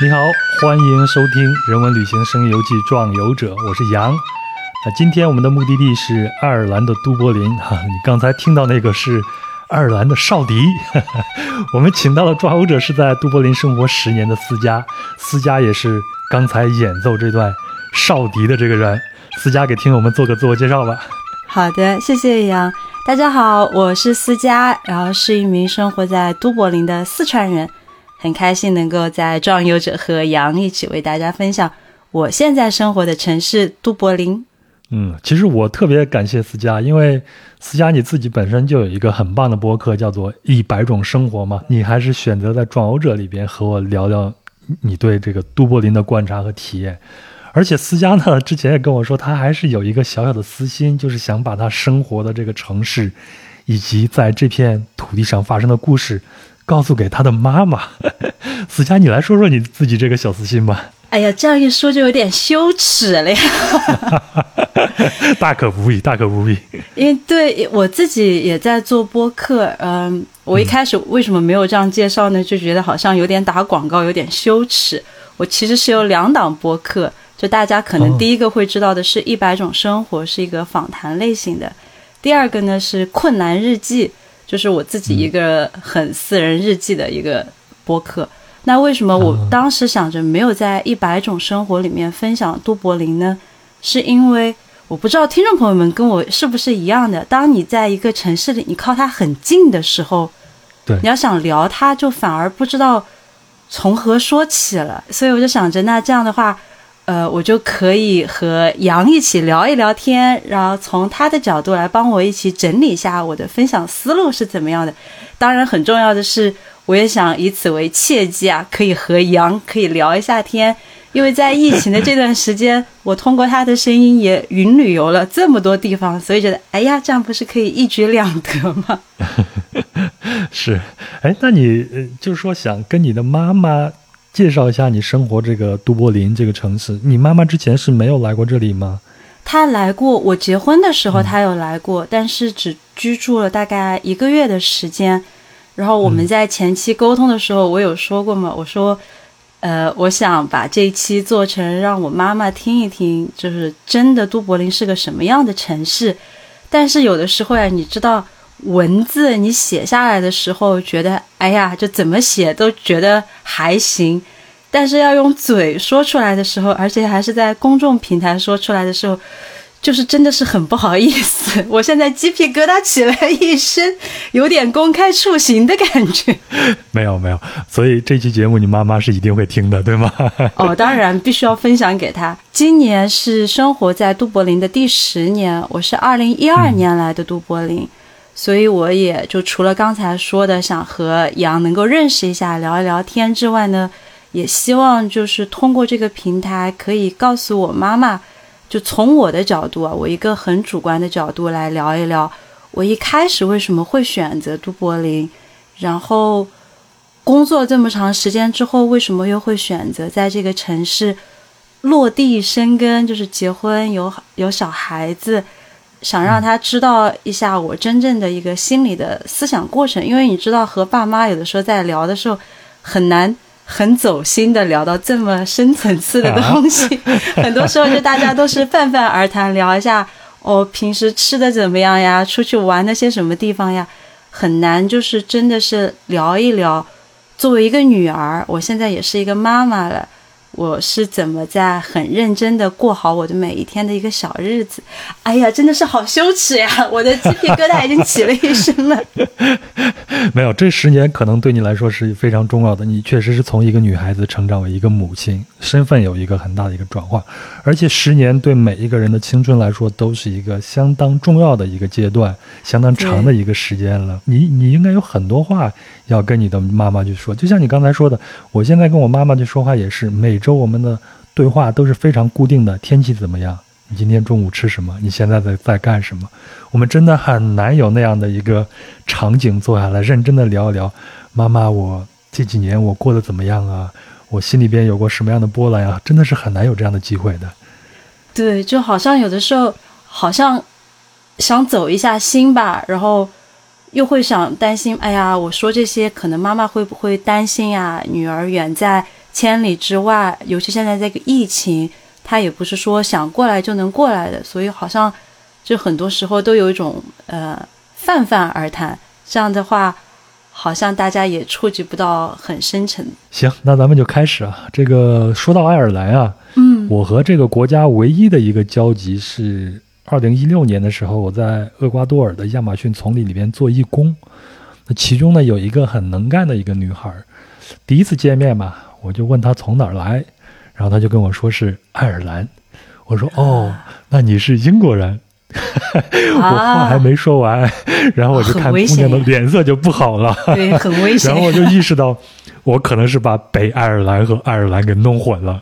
你好，欢迎收听《人文旅行声游记·壮游者》，我是杨。那今天我们的目的地是爱尔兰的都柏林哈，你刚才听到那个是爱尔兰的少迪。我们请到了壮游者是在都柏林生活十年的思佳，思佳也是刚才演奏这段少迪的这个人。思佳给听友们做个自我介绍吧。好的，谢谢杨。大家好，我是思佳，然后是一名生活在都柏林的四川人。很开心能够在壮游者和杨一起为大家分享我现在生活的城市都柏林。嗯，其实我特别感谢思佳，因为思佳你自己本身就有一个很棒的播客，叫做《一百种生活》嘛，你还是选择在壮游者里边和我聊聊你对这个都柏林的观察和体验。而且思佳呢，之前也跟我说，他还是有一个小小的私心，就是想把他生活的这个城市，以及在这片土地上发生的故事。告诉给他的妈妈，思佳，你来说说你自己这个小私心吧。哎呀，这样一说就有点羞耻了呀。大可不必，大可不必。因为对我自己也在做播客，嗯，我一开始为什么没有这样介绍呢？就觉得好像有点打广告，有点羞耻。我其实是有两档播客，就大家可能第一个会知道的是一百种生活，是一个访谈类型的；第二个呢是困难日记。就是我自己一个很私人日记的一个播客。那为什么我当时想着没有在一百种生活里面分享都柏林呢？是因为我不知道听众朋友们跟我是不是一样的。当你在一个城市里，你靠它很近的时候，对，你要想聊它，就反而不知道从何说起了。所以我就想着，那这样的话。呃，我就可以和杨一起聊一聊天，然后从他的角度来帮我一起整理一下我的分享思路是怎么样的。当然，很重要的是，我也想以此为契机啊，可以和杨可以聊一下天。因为在疫情的这段时间，我通过他的声音也云旅游了这么多地方，所以觉得，哎呀，这样不是可以一举两得吗？是，哎，那你就是说想跟你的妈妈。介绍一下你生活这个都柏林这个城市。你妈妈之前是没有来过这里吗？她来过，我结婚的时候她有来过，但是只居住了大概一个月的时间。然后我们在前期沟通的时候，我有说过嘛，我说，呃，我想把这一期做成让我妈妈听一听，就是真的都柏林是个什么样的城市。但是有的时候呀，你知道。文字你写下来的时候，觉得哎呀，就怎么写都觉得还行，但是要用嘴说出来的时候，而且还是在公众平台说出来的时候，就是真的是很不好意思。我现在鸡皮疙瘩起来一身，有点公开处刑的感觉。没有没有，所以这期节目你妈妈是一定会听的，对吗？哦，当然必须要分享给她。今年是生活在都柏林的第十年，我是二零一二年来的都柏林。所以我也就除了刚才说的想和杨能够认识一下、聊一聊天之外呢，也希望就是通过这个平台可以告诉我妈妈，就从我的角度啊，我一个很主观的角度来聊一聊，我一开始为什么会选择都柏林，然后工作这么长时间之后，为什么又会选择在这个城市落地生根，就是结婚有有小孩子。想让他知道一下我真正的一个心理的思想过程，因为你知道和爸妈有的时候在聊的时候，很难很走心的聊到这么深层次的 东西，很多时候就大家都是泛泛而谈，聊一下哦平时吃的怎么样呀，出去玩那些什么地方呀，很难就是真的是聊一聊。作为一个女儿，我现在也是一个妈妈了。我是怎么在很认真的过好我的每一天的一个小日子？哎呀，真的是好羞耻呀！我的鸡皮疙瘩已经起了一身了。没有，这十年可能对你来说是非常重要的。你确实是从一个女孩子成长为一个母亲，身份有一个很大的一个转换。而且十年对每一个人的青春来说都是一个相当重要的一个阶段，相当长的一个时间了。你你应该有很多话要跟你的妈妈去说。就像你刚才说的，我现在跟我妈妈去说话也是每。周我们的对话都是非常固定的。天气怎么样？你今天中午吃什么？你现在在在干什么？我们真的很难有那样的一个场景，坐下来认真的聊一聊。妈妈，我这几年我过得怎么样啊？我心里边有过什么样的波澜啊？真的是很难有这样的机会的。对，就好像有的时候，好像想走一下心吧，然后又会想担心，哎呀，我说这些可能妈妈会不会担心呀？女儿远在。千里之外，尤其现在这个疫情，他也不是说想过来就能过来的，所以好像就很多时候都有一种呃泛泛而谈，这样的话。好像大家也触及不到很深沉。行，那咱们就开始啊。这个说到爱尔兰啊，嗯，我和这个国家唯一的一个交集是，二零一六年的时候，我在厄瓜多尔的亚马逊丛林里边做义工。那其中呢，有一个很能干的一个女孩，第一次见面嘛，我就问他从哪儿来，然后他就跟我说是爱尔兰。我说哦，那你是英国人。我话还没说完，然后我就看姑娘的脸色就不好了，对，很危险。然后我就意识到，我可能是把北爱尔兰和爱尔兰给弄混了。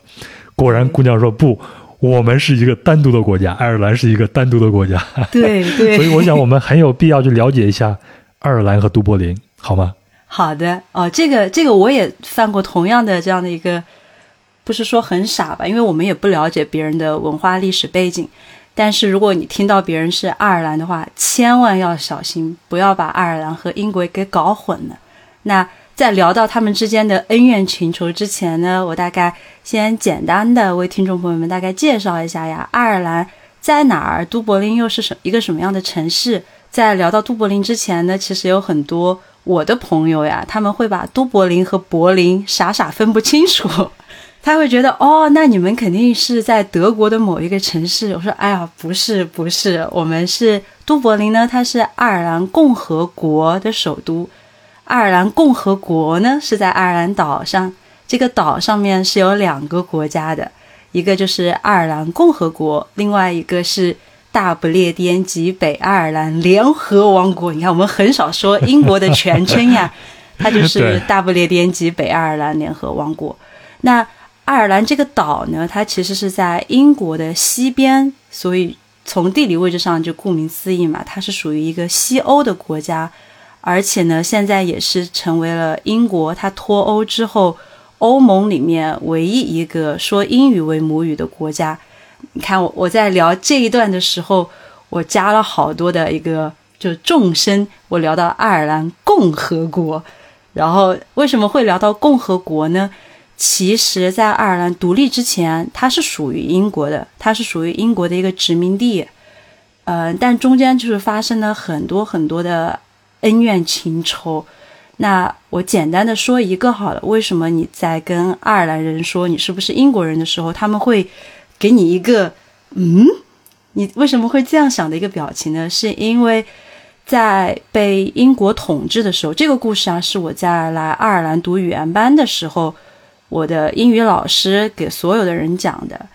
果然，姑娘说不，我们是一个单独的国家，爱尔兰是一个单独的国家。对对。所以我想，我们很有必要去了解一下爱尔兰和都柏林，好吗？好的哦，这个这个我也犯过同样的这样的一个，不是说很傻吧？因为我们也不了解别人的文化历史背景。但是如果你听到别人是爱尔兰的话，千万要小心，不要把爱尔兰和英国给搞混了。那在聊到他们之间的恩怨情仇之前呢，我大概先简单的为听众朋友们大概介绍一下呀，爱尔兰在哪儿？都柏林又是什一个什么样的城市？在聊到都柏林之前呢，其实有很多我的朋友呀，他们会把都柏林和柏林傻傻分不清楚。他会觉得哦，那你们肯定是在德国的某一个城市。我说，哎呀，不是，不是，我们是都柏林呢，它是爱尔兰共和国的首都。爱尔兰共和国呢是在爱尔兰岛上，这个岛上面是有两个国家的，一个就是爱尔兰共和国，另外一个是大不列颠及北爱尔兰联合王国。你看，我们很少说英国的全称呀，它就是大不列颠及北爱尔兰联合王国。那爱尔兰这个岛呢，它其实是在英国的西边，所以从地理位置上就顾名思义嘛，它是属于一个西欧的国家，而且呢，现在也是成为了英国它脱欧之后欧盟里面唯一一个说英语为母语的国家。你看我我在聊这一段的时候，我加了好多的一个就众生，我聊到爱尔兰共和国，然后为什么会聊到共和国呢？其实，在爱尔兰独立之前，它是属于英国的，它是属于英国的一个殖民地。呃，但中间就是发生了很多很多的恩怨情仇。那我简单的说一个好了，为什么你在跟爱尔兰人说你是不是英国人的时候，他们会给你一个嗯，你为什么会这样想的一个表情呢？是因为在被英国统治的时候，这个故事啊，是我在来爱尔兰读语言班的时候。我的英语老师给所有的人讲的，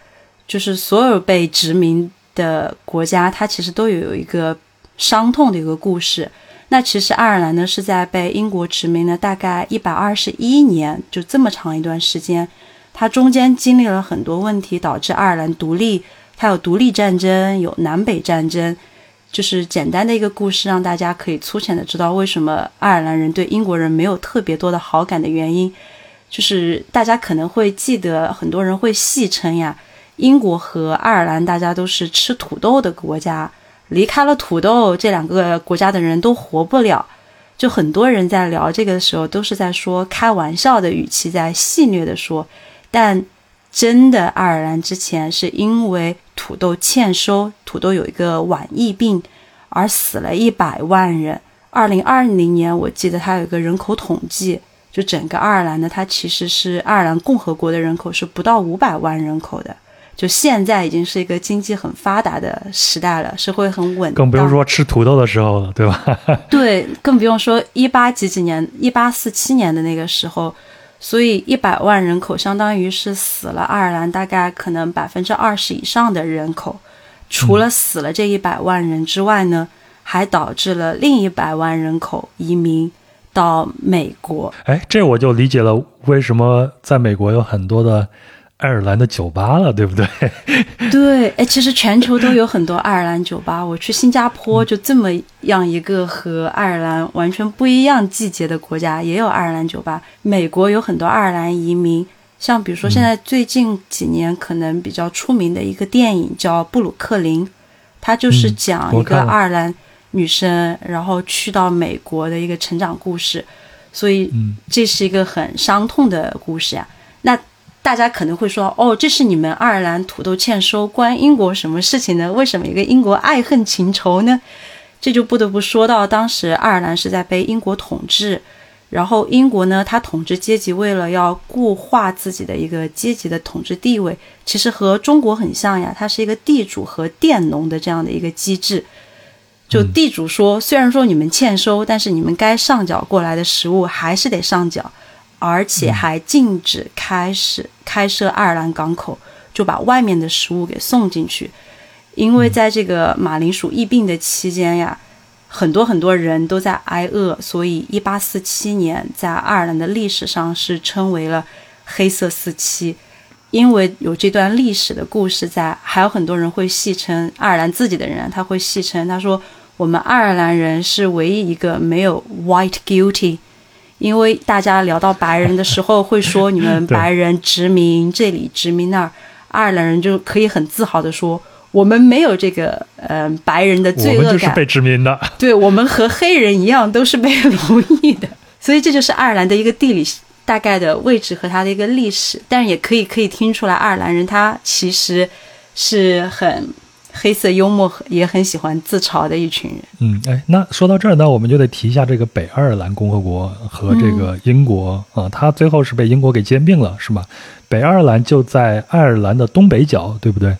就是所有被殖民的国家，它其实都有一个伤痛的一个故事。那其实爱尔兰呢是在被英国殖民了大概一百二十一年，就这么长一段时间，它中间经历了很多问题，导致爱尔兰独立。它有独立战争，有南北战争，就是简单的一个故事，让大家可以粗浅的知道为什么爱尔兰人对英国人没有特别多的好感的原因。就是大家可能会记得，很多人会戏称呀，英国和爱尔兰大家都是吃土豆的国家，离开了土豆，这两个国家的人都活不了。就很多人在聊这个的时候，都是在说开玩笑的语气，在戏谑的说。但真的，爱尔兰之前是因为土豆欠收，土豆有一个晚疫病，而死了一百万人。二零二零年，我记得它有一个人口统计。就整个爱尔兰呢，它其实是爱尔兰共和国的人口是不到五百万人口的。就现在已经是一个经济很发达的时代了，社会很稳。更不用说吃土豆的时候了，对吧？对，更不用说一八几几年、一八四七年的那个时候，所以一百万人口相当于是死了爱尔兰大概可能百分之二十以上的人口。除了死了这一百万人之外呢，还导致了另一百万人口移民。到美国，哎，这我就理解了为什么在美国有很多的爱尔兰的酒吧了，对不对？对，哎，其实全球都有很多爱尔兰酒吧。我去新加坡，就这么样一个和爱尔兰完全不一样季节的国家，也有爱尔兰酒吧。美国有很多爱尔兰移民，像比如说现在最近几年可能比较出名的一个电影叫《布鲁克林》，它就是讲一个爱尔兰。女生，然后去到美国的一个成长故事，所以这是一个很伤痛的故事呀。那大家可能会说，哦，这是你们爱尔兰土豆欠收，关英国什么事情呢？为什么一个英国爱恨情仇呢？这就不得不说到当时爱尔兰是在被英国统治，然后英国呢，它统治阶级为了要固化自己的一个阶级的统治地位，其实和中国很像呀，它是一个地主和佃农的这样的一个机制。就地主说，虽然说你们欠收，但是你们该上缴过来的食物还是得上缴。而且还禁止开始开设爱尔兰港口，就把外面的食物给送进去。因为在这个马铃薯疫病的期间呀，很多很多人都在挨饿，所以一八四七年在爱尔兰的历史上是称为了黑色四七。因为有这段历史的故事在，还有很多人会戏称爱尔兰自己的人，他会戏称他说：“我们爱尔兰人是唯一一个没有 white guilty。”因为大家聊到白人的时候，会说你们 白人殖民这里殖民那儿，爱尔兰人就可以很自豪的说，我们没有这个呃白人的罪恶感。我们就是被殖民的。对我们和黑人一样，都是被奴役的。所以这就是爱尔兰的一个地理大概的位置和它的一个历史。但是也可以可以听出来，爱尔兰人他其实是很。黑色幽默也很喜欢自嘲的一群人。嗯，哎，那说到这儿呢，我们就得提一下这个北爱尔兰共和国和这个英国啊，它最后是被英国给兼并了，是吗？北爱尔兰就在爱尔兰的东北角，对不对？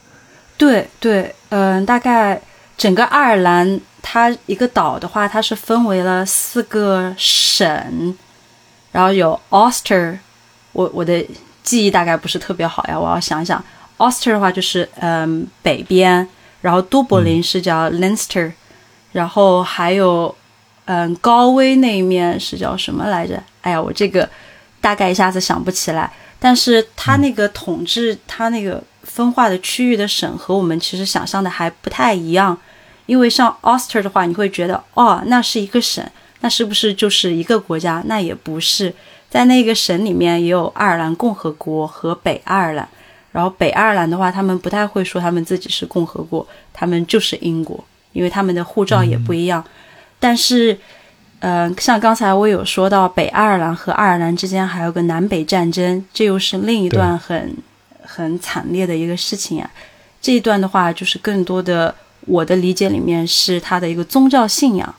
对对，嗯，大概整个爱尔兰它一个岛的话，它是分为了四个省，然后有 Ulster，我我的记忆大概不是特别好呀，我要想想，Ulster 的话就是嗯北边。然后都柏林是叫 Leinster，然后还有，嗯，高威那一面是叫什么来着？哎呀，我这个大概一下子想不起来。但是它那个统治，它那个分化的区域的省和我们其实想象的还不太一样。因为像 Ulster 的话，你会觉得哦，那是一个省，那是不是就是一个国家？那也不是，在那个省里面也有爱尔兰共和国和北爱尔兰。然后北爱尔兰的话，他们不太会说他们自己是共和国，他们就是英国，因为他们的护照也不一样。但是，嗯，像刚才我有说到，北爱尔兰和爱尔兰之间还有个南北战争，这又是另一段很很惨烈的一个事情啊。这一段的话，就是更多的我的理解里面是他的一个宗教信仰。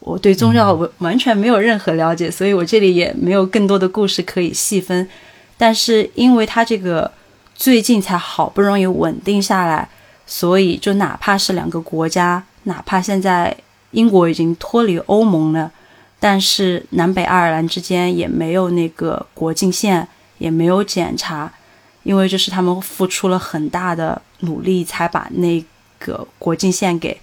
我对宗教完完全没有任何了解，所以我这里也没有更多的故事可以细分。但是因为他这个。最近才好不容易稳定下来，所以就哪怕是两个国家，哪怕现在英国已经脱离欧盟了，但是南北爱尔兰之间也没有那个国境线，也没有检查，因为这是他们付出了很大的努力才把那个国境线给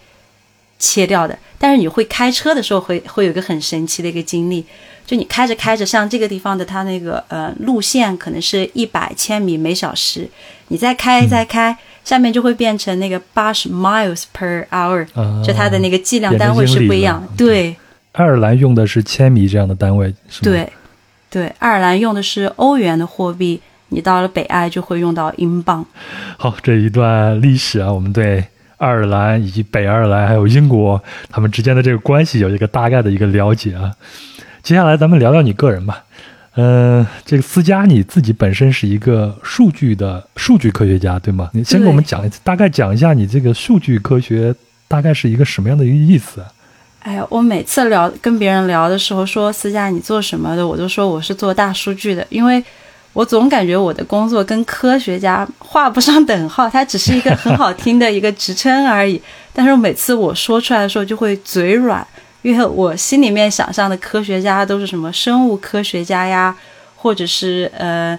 切掉的。但是你会开车的时候，会会有一个很神奇的一个经历。就你开着开着，像这个地方的它那个呃路线可能是一百千米每小时，你再开再开，下面就会变成那个八十 miles per hour，就它的那个计量单位是不一样。对，爱尔兰用的是千米这样的单位，是吗？对，对，爱尔兰用的是欧元的货币，你到了北爱就会用到英镑。好，这一段历史啊，我们对爱尔兰以及北爱尔兰还有英国他们之间的这个关系有一个大概的一个了解啊。接下来咱们聊聊你个人吧，嗯，这个思佳你自己本身是一个数据的数据科学家，对吗？你先给我们讲，大概讲一下你这个数据科学大概是一个什么样的一个意思？哎呀，我每次聊跟别人聊的时候说思佳你做什么的，我都说我是做大数据的，因为我总感觉我的工作跟科学家画不上等号，它只是一个很好听的一个职称而已。但是每次我说出来的时候就会嘴软。因为我心里面想象的科学家都是什么生物科学家呀，或者是呃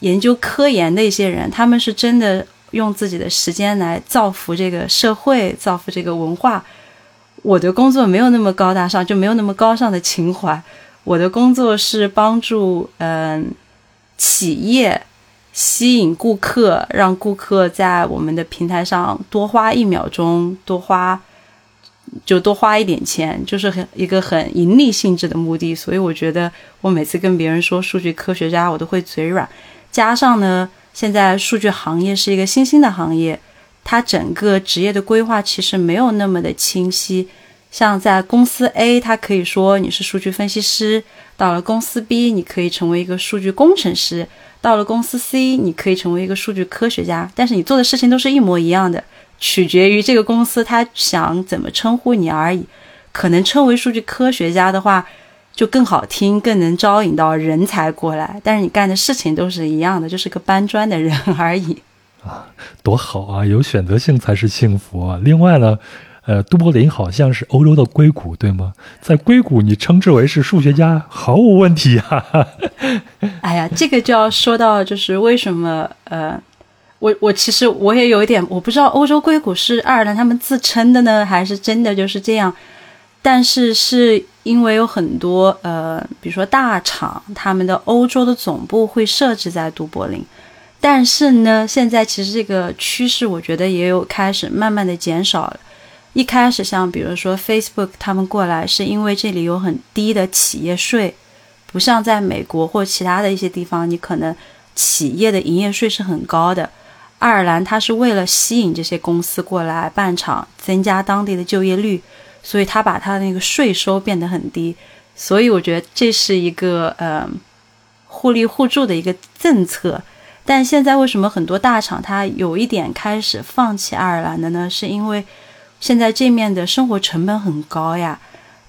研究科研的一些人，他们是真的用自己的时间来造福这个社会，造福这个文化。我的工作没有那么高大上，就没有那么高尚的情怀。我的工作是帮助嗯企业吸引顾客，让顾客在我们的平台上多花一秒钟，多花。就多花一点钱，就是很一个很盈利性质的目的，所以我觉得我每次跟别人说数据科学家，我都会嘴软。加上呢，现在数据行业是一个新兴的行业，它整个职业的规划其实没有那么的清晰。像在公司 A，它可以说你是数据分析师；到了公司 B，你可以成为一个数据工程师；到了公司 C，你可以成为一个数据科学家。但是你做的事情都是一模一样的，取决于这个公司他想怎么称呼你而已。可能称为数据科学家的话，就更好听，更能招引到人才过来。但是你干的事情都是一样的，就是个搬砖的人 而已。啊，多好啊！有选择性才是幸福啊。另外呢。呃，都柏林好像是欧洲的硅谷，对吗？在硅谷，你称之为是数学家，毫无问题啊。哎呀，这个就要说到，就是为什么呃，我我其实我也有一点，我不知道欧洲硅谷是爱尔兰他们自称的呢，还是真的就是这样。但是是因为有很多呃，比如说大厂，他们的欧洲的总部会设置在都柏林。但是呢，现在其实这个趋势，我觉得也有开始慢慢的减少了。一开始，像比如说 Facebook，他们过来是因为这里有很低的企业税，不像在美国或其他的一些地方，你可能企业的营业税是很高的。爱尔兰它是为了吸引这些公司过来办厂，增加当地的就业率，所以他把他的那个税收变得很低。所以我觉得这是一个呃互利互助的一个政策。但现在为什么很多大厂它有一点开始放弃爱尔兰的呢？是因为现在这面的生活成本很高呀，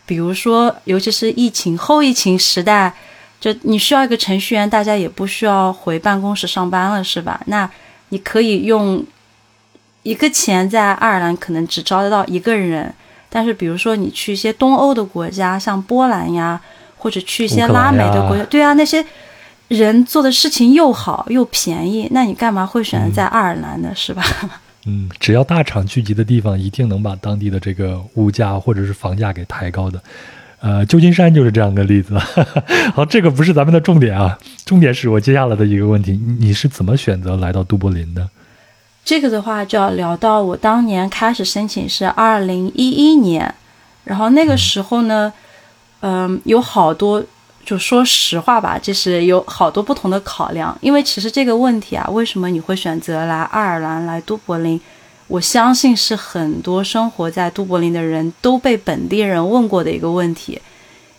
比如说，尤其是疫情后疫情时代，就你需要一个程序员，大家也不需要回办公室上班了，是吧？那你可以用一个钱在爱尔兰可能只招得到一个人，但是比如说你去一些东欧的国家，像波兰呀，或者去一些拉美的国家，对啊，那些人做的事情又好又便宜，那你干嘛会选择在爱尔兰呢？是吧？嗯，只要大厂聚集的地方，一定能把当地的这个物价或者是房价给抬高的。呃，旧金山就是这样的例子。好，这个不是咱们的重点啊，重点是我接下来的一个问题：你是怎么选择来到都柏林的？这个的话就要聊到我当年开始申请是二零一一年，然后那个时候呢，嗯，有好多。就说实话吧，就是有好多不同的考量。因为其实这个问题啊，为什么你会选择来爱尔兰来都柏林？我相信是很多生活在都柏林的人都被本地人问过的一个问题，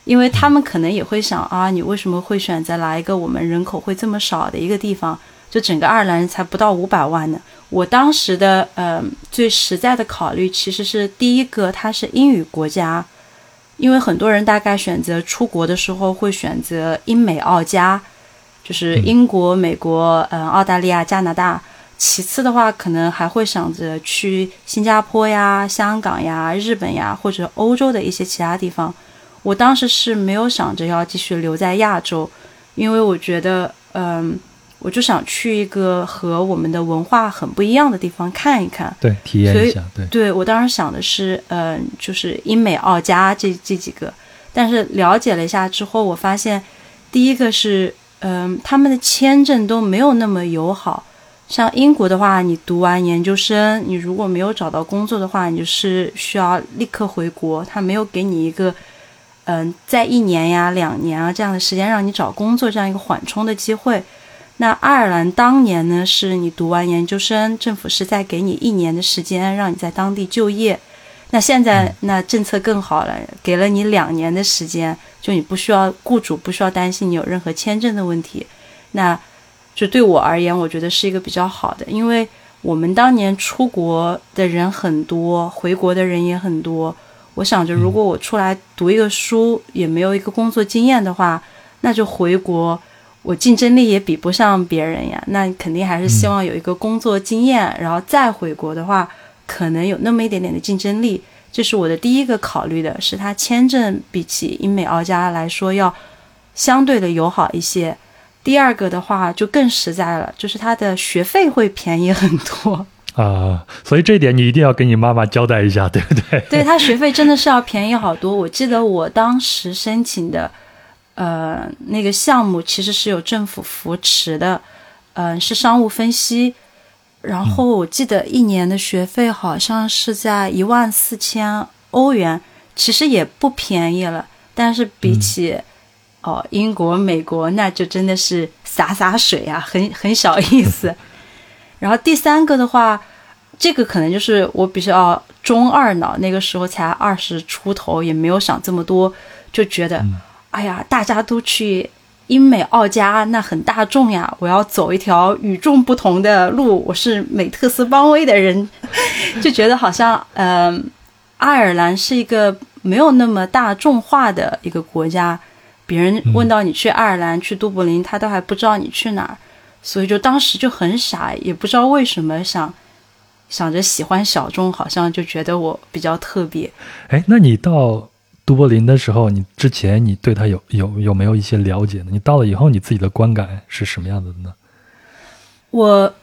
因为他们可能也会想啊，你为什么会选择来一个我们人口会这么少的一个地方？就整个爱尔兰才不到五百万呢。我当时的呃最实在的考虑其实是第一个，它是英语国家。因为很多人大概选择出国的时候会选择英美澳加，就是英国、美国、嗯、澳大利亚、加拿大。其次的话，可能还会想着去新加坡呀、香港呀、日本呀，或者欧洲的一些其他地方。我当时是没有想着要继续留在亚洲，因为我觉得，嗯。我就想去一个和我们的文化很不一样的地方看一看，对，体验一下。对，对我当时想的是，嗯，就是英美澳加这这几个，但是了解了一下之后，我发现，第一个是，嗯，他们的签证都没有那么友好。像英国的话，你读完研究生，你如果没有找到工作的话，你就是需要立刻回国，他没有给你一个，嗯，在一年呀、两年啊这样的时间让你找工作这样一个缓冲的机会。那爱尔兰当年呢，是你读完研究生，政府是在给你一年的时间，让你在当地就业。那现在那政策更好了，给了你两年的时间，就你不需要雇主不需要担心你有任何签证的问题。那就对我而言，我觉得是一个比较好的，因为我们当年出国的人很多，回国的人也很多。我想着，如果我出来读一个书，也没有一个工作经验的话，那就回国。我竞争力也比不上别人呀，那肯定还是希望有一个工作经验，然后再回国的话，可能有那么一点点的竞争力。这是我的第一个考虑的，是他签证比起英美澳加来说要相对的友好一些。第二个的话就更实在了，就是他的学费会便宜很多啊，所以这一点你一定要跟你妈妈交代一下，对不对？对他学费真的是要便宜好多。我记得我当时申请的。呃，那个项目其实是有政府扶持的，嗯，是商务分析。然后我记得一年的学费好像是在一万四千欧元，其实也不便宜了。但是比起哦英国、美国，那就真的是洒洒水啊，很很小意思。然后第三个的话，这个可能就是我比较中二脑，那个时候才二十出头，也没有想这么多，就觉得，哎呀，大家都去英美澳加，那很大众呀，我要走一条与众不同的路，我是美特斯邦威的人，就觉得好像，嗯，爱尔兰是一个没有那么大众化的一个国家，别人问到你去爱尔兰去都柏林，他都还不知道你去哪儿。所以就当时就很傻，也不知道为什么想想着喜欢小众，好像就觉得我比较特别。哎，那你到都柏林的时候，你之前你对他有有有没有一些了解呢？你到了以后，你自己的观感是什么样子的呢？我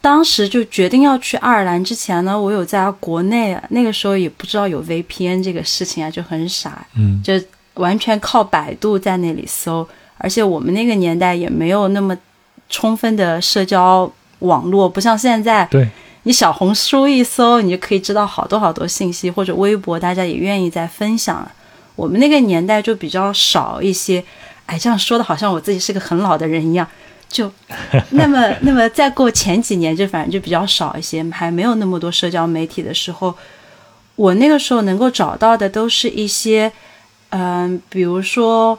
当时就决定要去爱尔兰之前呢，我有在国内，那个时候也不知道有 VPN 这个事情啊，就很傻，嗯，就完全靠百度在那里搜，而且我们那个年代也没有那么。充分的社交网络不像现在，对你小红书一搜，你就可以知道好多好多信息，或者微博大家也愿意在分享。我们那个年代就比较少一些，哎，这样说的好像我自己是个很老的人一样。就 那么那么再过前几年，就反正就比较少一些，还没有那么多社交媒体的时候，我那个时候能够找到的都是一些，嗯，比如说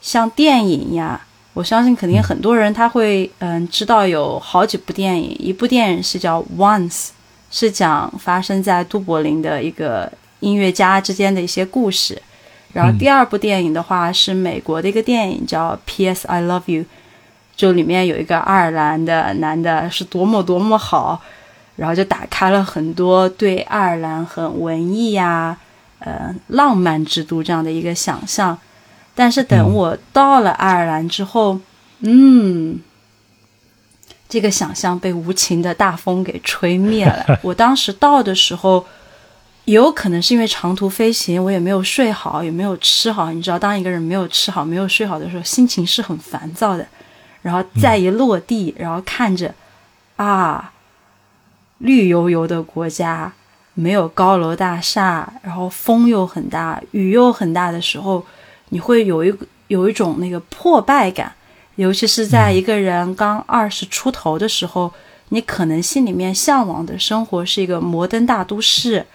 像电影呀。我相信肯定很多人他会嗯知道有好几部电影，一部电影是叫《Once》，是讲发生在都柏林的一个音乐家之间的一些故事。然后第二部电影的话是美国的一个电影叫《P.S. I Love You》，就里面有一个爱尔兰的男的是多么多么好，然后就打开了很多对爱尔兰很文艺呀、呃浪漫之都这样的一个想象。但是等我到了爱尔兰之后，嗯，这个想象被无情的大风给吹灭了。我当时到的时候，也有可能是因为长途飞行，我也没有睡好，也没有吃好。你知道，当一个人没有吃好、没有睡好的时候，心情是很烦躁的。然后再一落地，然后看着啊，绿油油的国家，没有高楼大厦，然后风又很大，雨又很大的时候。你会有一有一种那个破败感，尤其是在一个人刚二十出头的时候，你可能心里面向往的生活是一个摩登大都市，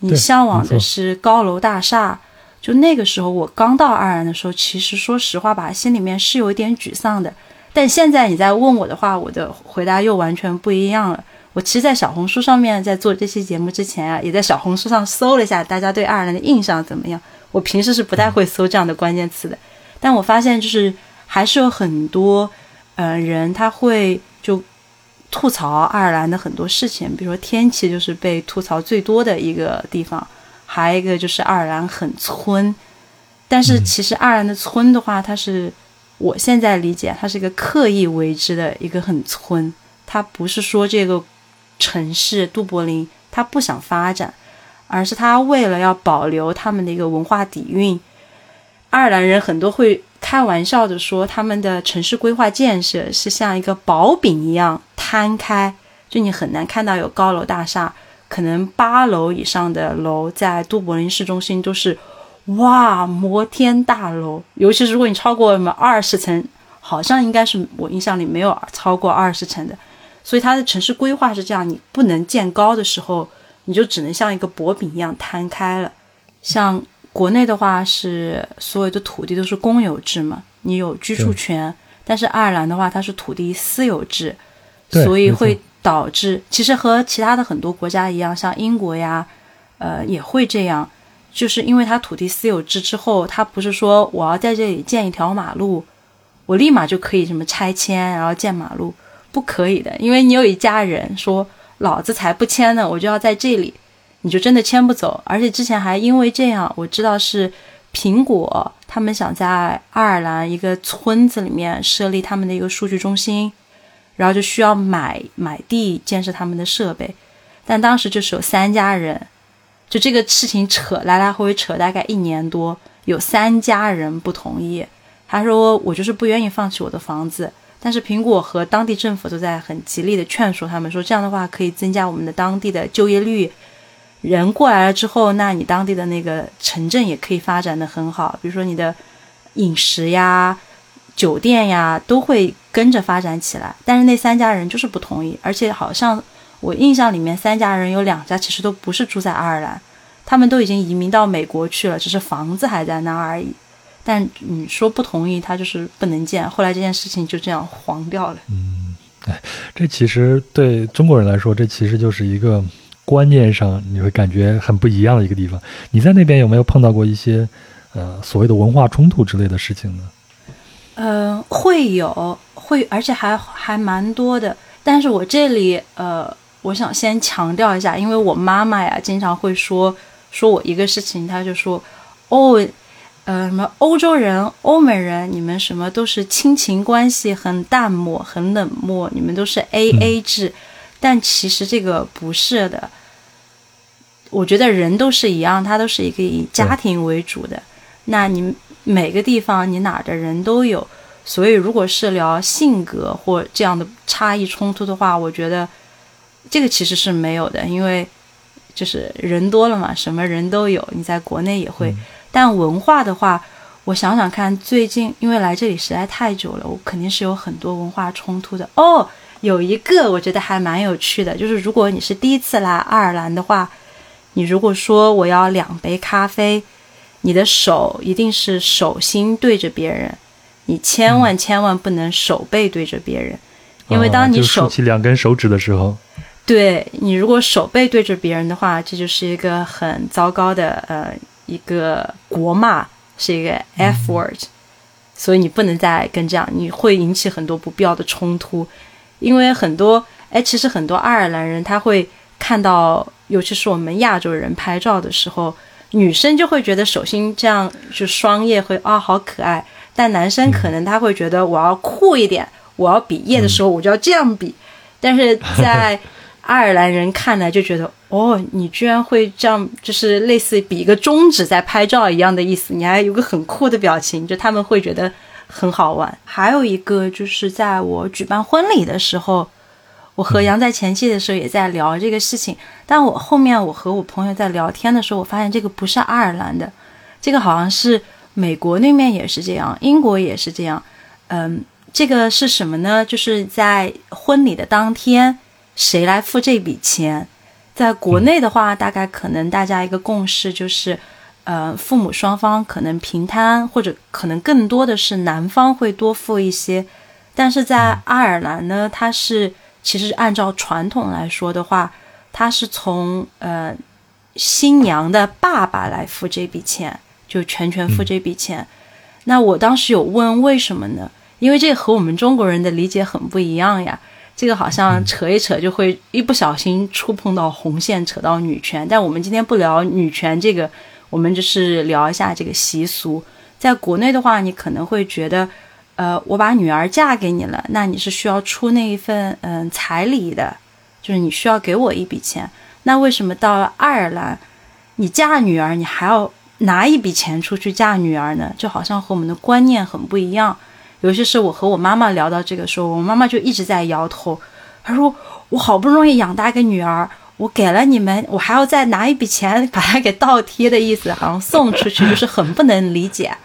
你向往的是高楼大厦。就那个时候，我刚到爱尔兰的时候，其实说实话吧，心里面是有一点沮丧的。但现在你在问我的话，我的回答又完全不一样了。我其实，在小红书上面，在做这期节目之前啊，也在小红书上搜了一下大家对爱尔兰的印象怎么样。我平时是不太会搜这样的关键词的，但我发现就是还是有很多呃人他会就吐槽爱尔兰的很多事情，比如说天气就是被吐槽最多的一个地方，还有一个就是爱尔兰很村，但是其实爱尔兰的村的话，它是我现在理解它是一个刻意为之的一个很村，它不是说这个城市都柏林它不想发展。而是他为了要保留他们的一个文化底蕴，爱尔兰人很多会开玩笑的说，他们的城市规划建设是像一个薄饼一样摊开，就你很难看到有高楼大厦，可能八楼以上的楼在都柏林市中心都是哇摩天大楼，尤其是如果你超过什么二十层，好像应该是我印象里没有超过二十层的，所以它的城市规划是这样，你不能建高的时候。你就只能像一个薄饼一样摊开了。像国内的话，是所有的土地都是公有制嘛，你有居住权。但是爱尔兰的话，它是土地私有制，所以会导致其实和其他的很多国家一样，像英国呀，呃，也会这样，就是因为它土地私有制之后，它不是说我要在这里建一条马路，我立马就可以什么拆迁然后建马路，不可以的，因为你有一家人说。老子才不签呢！我就要在这里，你就真的签不走。而且之前还因为这样，我知道是苹果他们想在爱尔兰一个村子里面设立他们的一个数据中心，然后就需要买买地建设他们的设备。但当时就是有三家人，就这个事情扯来来回回扯大概一年多，有三家人不同意。他说我就是不愿意放弃我的房子。但是苹果和当地政府都在很极力的劝说他们说，这样的话可以增加我们的当地的就业率。人过来了之后，那你当地的那个城镇也可以发展的很好，比如说你的饮食呀、酒店呀都会跟着发展起来。但是那三家人就是不同意，而且好像我印象里面三家人有两家其实都不是住在爱尔兰，他们都已经移民到美国去了，只是房子还在那儿而已。但你说不同意，他就是不能见。后来这件事情就这样黄掉了。嗯，哎，这其实对中国人来说，这其实就是一个观念上你会感觉很不一样的一个地方。你在那边有没有碰到过一些呃所谓的文化冲突之类的事情呢？呃，会有，会，而且还还蛮多的。但是我这里呃，我想先强调一下，因为我妈妈呀经常会说说我一个事情，她就说哦。呃，什么欧洲人、欧美人，你们什么都是亲情关系很淡漠、很冷漠，你们都是 A A 制，但其实这个不是的。我觉得人都是一样，他都是一个以家庭为主的。那你每个地方你哪儿的人都有，所以如果是聊性格或这样的差异冲突的话，我觉得这个其实是没有的，因为就是人多了嘛，什么人都有，你在国内也会。但文化的话，我想想看，最近因为来这里实在太久了，我肯定是有很多文化冲突的哦。有一个我觉得还蛮有趣的，就是如果你是第一次来爱尔兰的话，你如果说我要两杯咖啡，你的手一定是手心对着别人，你千万千万不能手背对着别人，因为当你手起两根手指的时候，对你如果手背对着别人的话，这就是一个很糟糕的呃。一个国骂是一个 F word，所以你不能再跟这样，你会引起很多不必要的冲突。因为很多，哎，其实很多爱尔兰人他会看到，尤其是我们亚洲人拍照的时候，女生就会觉得手心这样就双叶会啊好可爱，但男生可能他会觉得我要酷一点，我要比耶的时候我就要这样比，但是在爱尔兰人看来就觉得，哦，你居然会这样，就是类似比一个中指在拍照一样的意思，你还有个很酷的表情，就他们会觉得很好玩。还有一个就是在我举办婚礼的时候，我和杨在前期的时候也在聊这个事情，但我后面我和我朋友在聊天的时候，我发现这个不是爱尔兰的，这个好像是美国那面也是这样，英国也是这样。嗯，这个是什么呢？就是在婚礼的当天。谁来付这笔钱？在国内的话，大概可能大家一个共识就是，呃，父母双方可能平摊，或者可能更多的是男方会多付一些。但是在爱尔兰呢，它是其实按照传统来说的话，它是从呃新娘的爸爸来付这笔钱，就全权付这笔钱。那我当时有问为什么呢？因为这和我们中国人的理解很不一样呀。这个好像扯一扯就会一不小心触碰到红线，扯到女权。但我们今天不聊女权这个，我们就是聊一下这个习俗。在国内的话，你可能会觉得，呃，我把女儿嫁给你了，那你是需要出那一份嗯彩礼的，就是你需要给我一笔钱。那为什么到了爱尔兰，你嫁女儿你还要拿一笔钱出去嫁女儿呢？就好像和我们的观念很不一样。尤其是我和我妈妈聊到这个时候，我妈妈就一直在摇头。她说：“我好不容易养大一个女儿，我给了你们，我还要再拿一笔钱把她给倒贴的意思，好像送出去，就是很不能理解。”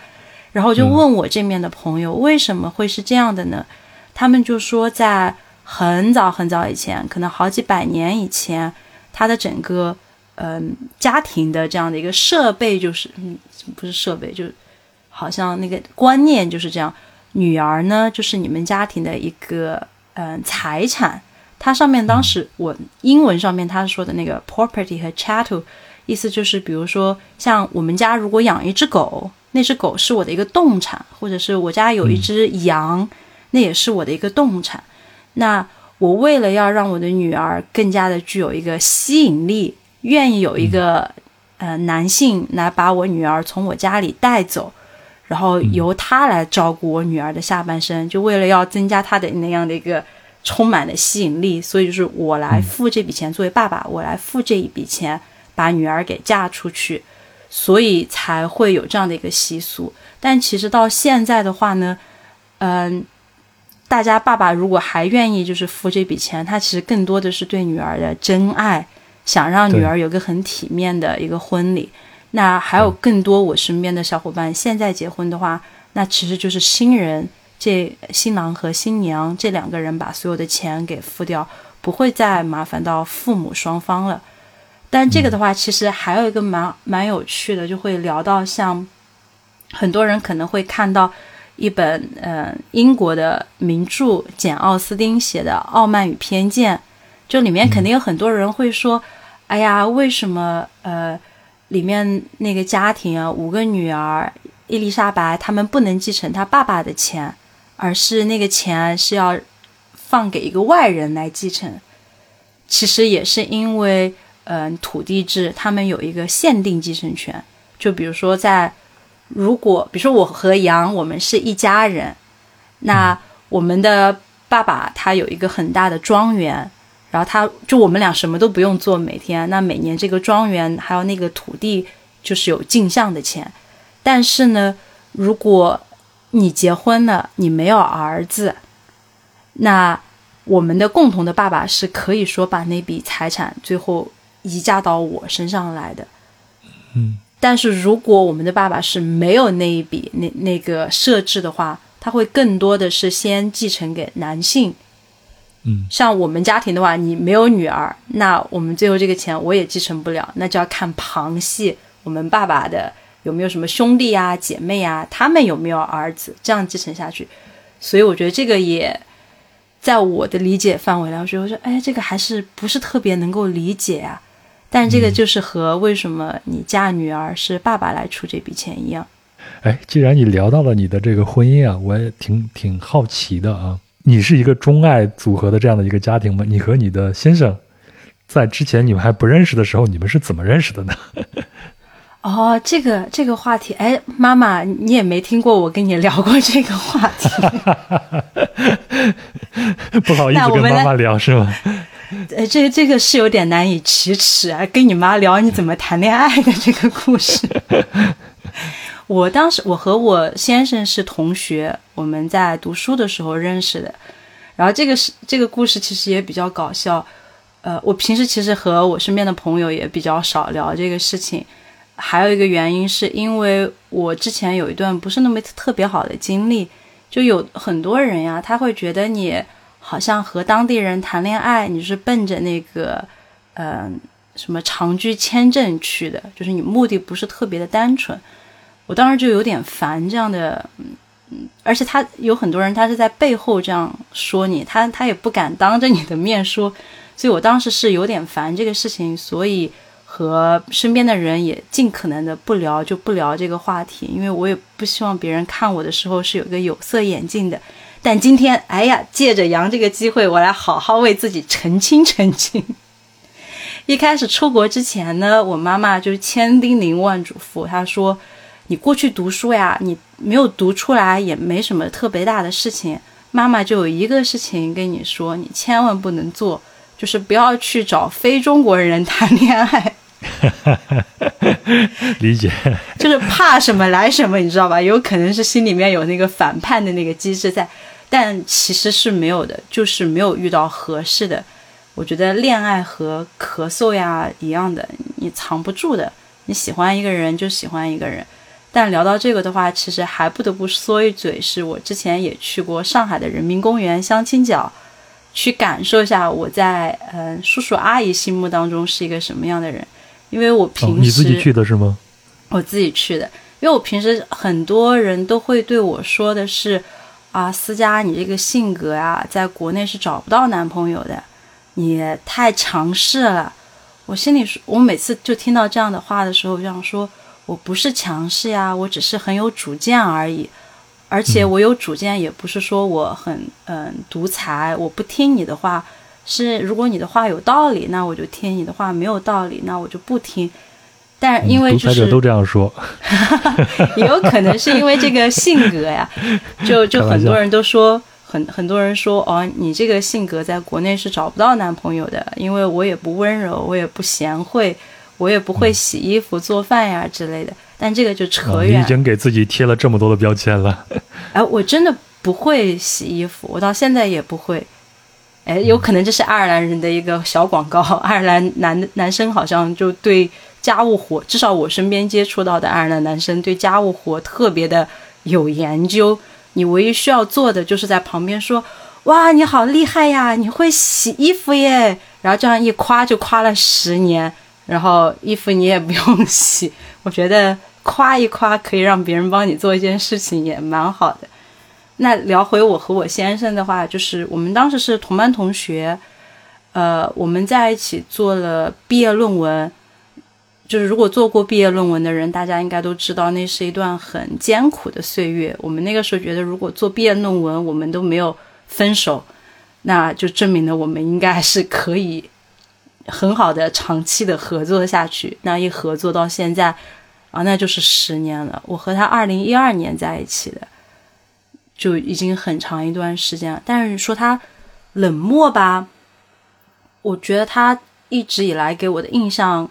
然后就问我这面的朋友为什么会是这样的呢？他们就说，在很早很早以前，可能好几百年以前，他的整个嗯家庭的这样的一个设备就是嗯不是设备，就好像那个观念就是这样。女儿呢，就是你们家庭的一个嗯财产。它上面当时我英文上面他说的那个 property 和 chattel，意思就是，比如说像我们家如果养一只狗，那只狗是我的一个动产，或者是我家有一只羊，那也是我的一个动产。那我为了要让我的女儿更加的具有一个吸引力，愿意有一个呃男性来把我女儿从我家里带走。然后由他来照顾我女儿的下半生，就为了要增加他的那样的一个充满的吸引力，所以就是我来付这笔钱，作为爸爸，我来付这一笔钱，把女儿给嫁出去，所以才会有这样的一个习俗。但其实到现在的话呢，嗯，大家爸爸如果还愿意就是付这笔钱，他其实更多的是对女儿的真爱，想让女儿有个很体面的一个婚礼。那还有更多我身边的小伙伴，现在结婚的话，那其实就是新人这新郎和新娘这两个人把所有的钱给付掉，不会再麻烦到父母双方了。但这个的话，其实还有一个蛮蛮有趣的，就会聊到像很多人可能会看到一本呃英国的名著简奥斯汀写的《傲慢与偏见》，就里面肯定有很多人会说：“哎呀，为什么呃里面那个家庭啊，五个女儿，伊丽莎白他们不能继承他爸爸的钱，而是那个钱是要放给一个外人来继承？其实也是因为。”嗯，土地制，他们有一个限定继承权。就比如说，在如果，比如说我和杨，我们是一家人，那我们的爸爸他有一个很大的庄园，然后他就我们俩什么都不用做，每天那每年这个庄园还有那个土地就是有进项的钱。但是呢，如果你结婚了，你没有儿子，那我们的共同的爸爸是可以说把那笔财产最后。移嫁到我身上来的，嗯，但是如果我们的爸爸是没有那一笔那那个设置的话，他会更多的是先继承给男性，嗯，像我们家庭的话，你没有女儿，那我们最后这个钱我也继承不了，那就要看旁系我们爸爸的有没有什么兄弟啊姐妹啊，他们有没有儿子，这样继承下去，所以我觉得这个也。在我的理解范围来说，我说，哎，这个还是不是特别能够理解啊？但这个就是和为什么你嫁女儿是爸爸来出这笔钱一样。哎，既然你聊到了你的这个婚姻啊，我也挺挺好奇的啊。你是一个钟爱组合的这样的一个家庭吗？你和你的先生在之前你们还不认识的时候，你们是怎么认识的呢？哦，这个这个话题，哎，妈妈，你也没听过我跟你聊过这个话题，不好意思跟妈妈聊是吗？呃，这这个是有点难以启齿啊，跟你妈聊你怎么谈恋爱的这个故事。我当时我和我先生是同学，我们在读书的时候认识的，然后这个是这个故事其实也比较搞笑。呃，我平时其实和我身边的朋友也比较少聊这个事情。还有一个原因是因为我之前有一段不是那么特别好的经历，就有很多人呀，他会觉得你好像和当地人谈恋爱，你是奔着那个，嗯，什么长居签证去的，就是你目的不是特别的单纯。我当时就有点烦这样的，嗯，而且他有很多人，他是在背后这样说你，他他也不敢当着你的面说，所以我当时是有点烦这个事情，所以。和身边的人也尽可能的不聊，就不聊这个话题，因为我也不希望别人看我的时候是有一个有色眼镜的。但今天，哎呀，借着杨这个机会，我来好好为自己澄清澄清。一开始出国之前呢，我妈妈就千叮咛万嘱咐，她说：“你过去读书呀，你没有读出来也没什么特别大的事情。妈妈就有一个事情跟你说，你千万不能做，就是不要去找非中国人谈恋爱。”理解，就是怕什么来什么，你知道吧？有可能是心里面有那个反叛的那个机制在，但其实是没有的，就是没有遇到合适的。我觉得恋爱和咳嗽呀一样的，你藏不住的。你喜欢一个人就喜欢一个人，但聊到这个的话，其实还不得不说一嘴，是我之前也去过上海的人民公园相亲角，去感受一下我在嗯叔叔阿姨心目当中是一个什么样的人。因为我平时你自己去的是吗？我自己去的，因为我平时很多人都会对我说的是，啊，思佳，你这个性格啊，在国内是找不到男朋友的，你太强势了。我心里说，我每次就听到这样的话的时候，就想说，我不是强势呀，我只是很有主见而已。而且我有主见，也不是说我很嗯独裁，我不听你的话。是，如果你的话有道理，那我就听；你的话没有道理，那我就不听。但因为就是都这样说，也有可能是因为这个性格呀。就就很多人都说，很很多人说，哦，你这个性格在国内是找不到男朋友的，因为我也不温柔，我也不贤惠，我也不会洗衣服、做饭呀之类的。但这个就扯远。你已经给自己贴了这么多的标签了。哎，我真的不会洗衣服，我到现在也不会。哎，有可能这是爱尔兰人的一个小广告。爱尔兰男男生好像就对家务活，至少我身边接触到的爱尔兰男生对家务活特别的有研究。你唯一需要做的就是在旁边说：“哇，你好厉害呀，你会洗衣服耶！然后这样一夸就夸了十年，然后衣服你也不用洗。我觉得夸一夸可以让别人帮你做一件事情，也蛮好的。那聊回我和我先生的话，就是我们当时是同班同学，呃，我们在一起做了毕业论文。就是如果做过毕业论文的人，大家应该都知道，那是一段很艰苦的岁月。我们那个时候觉得，如果做毕业论文，我们都没有分手，那就证明了我们应该还是可以很好的长期的合作下去。那一合作到现在，啊，那就是十年了。我和他二零一二年在一起的。就已经很长一段时间了，但是说他冷漠吧，我觉得他一直以来给我的印象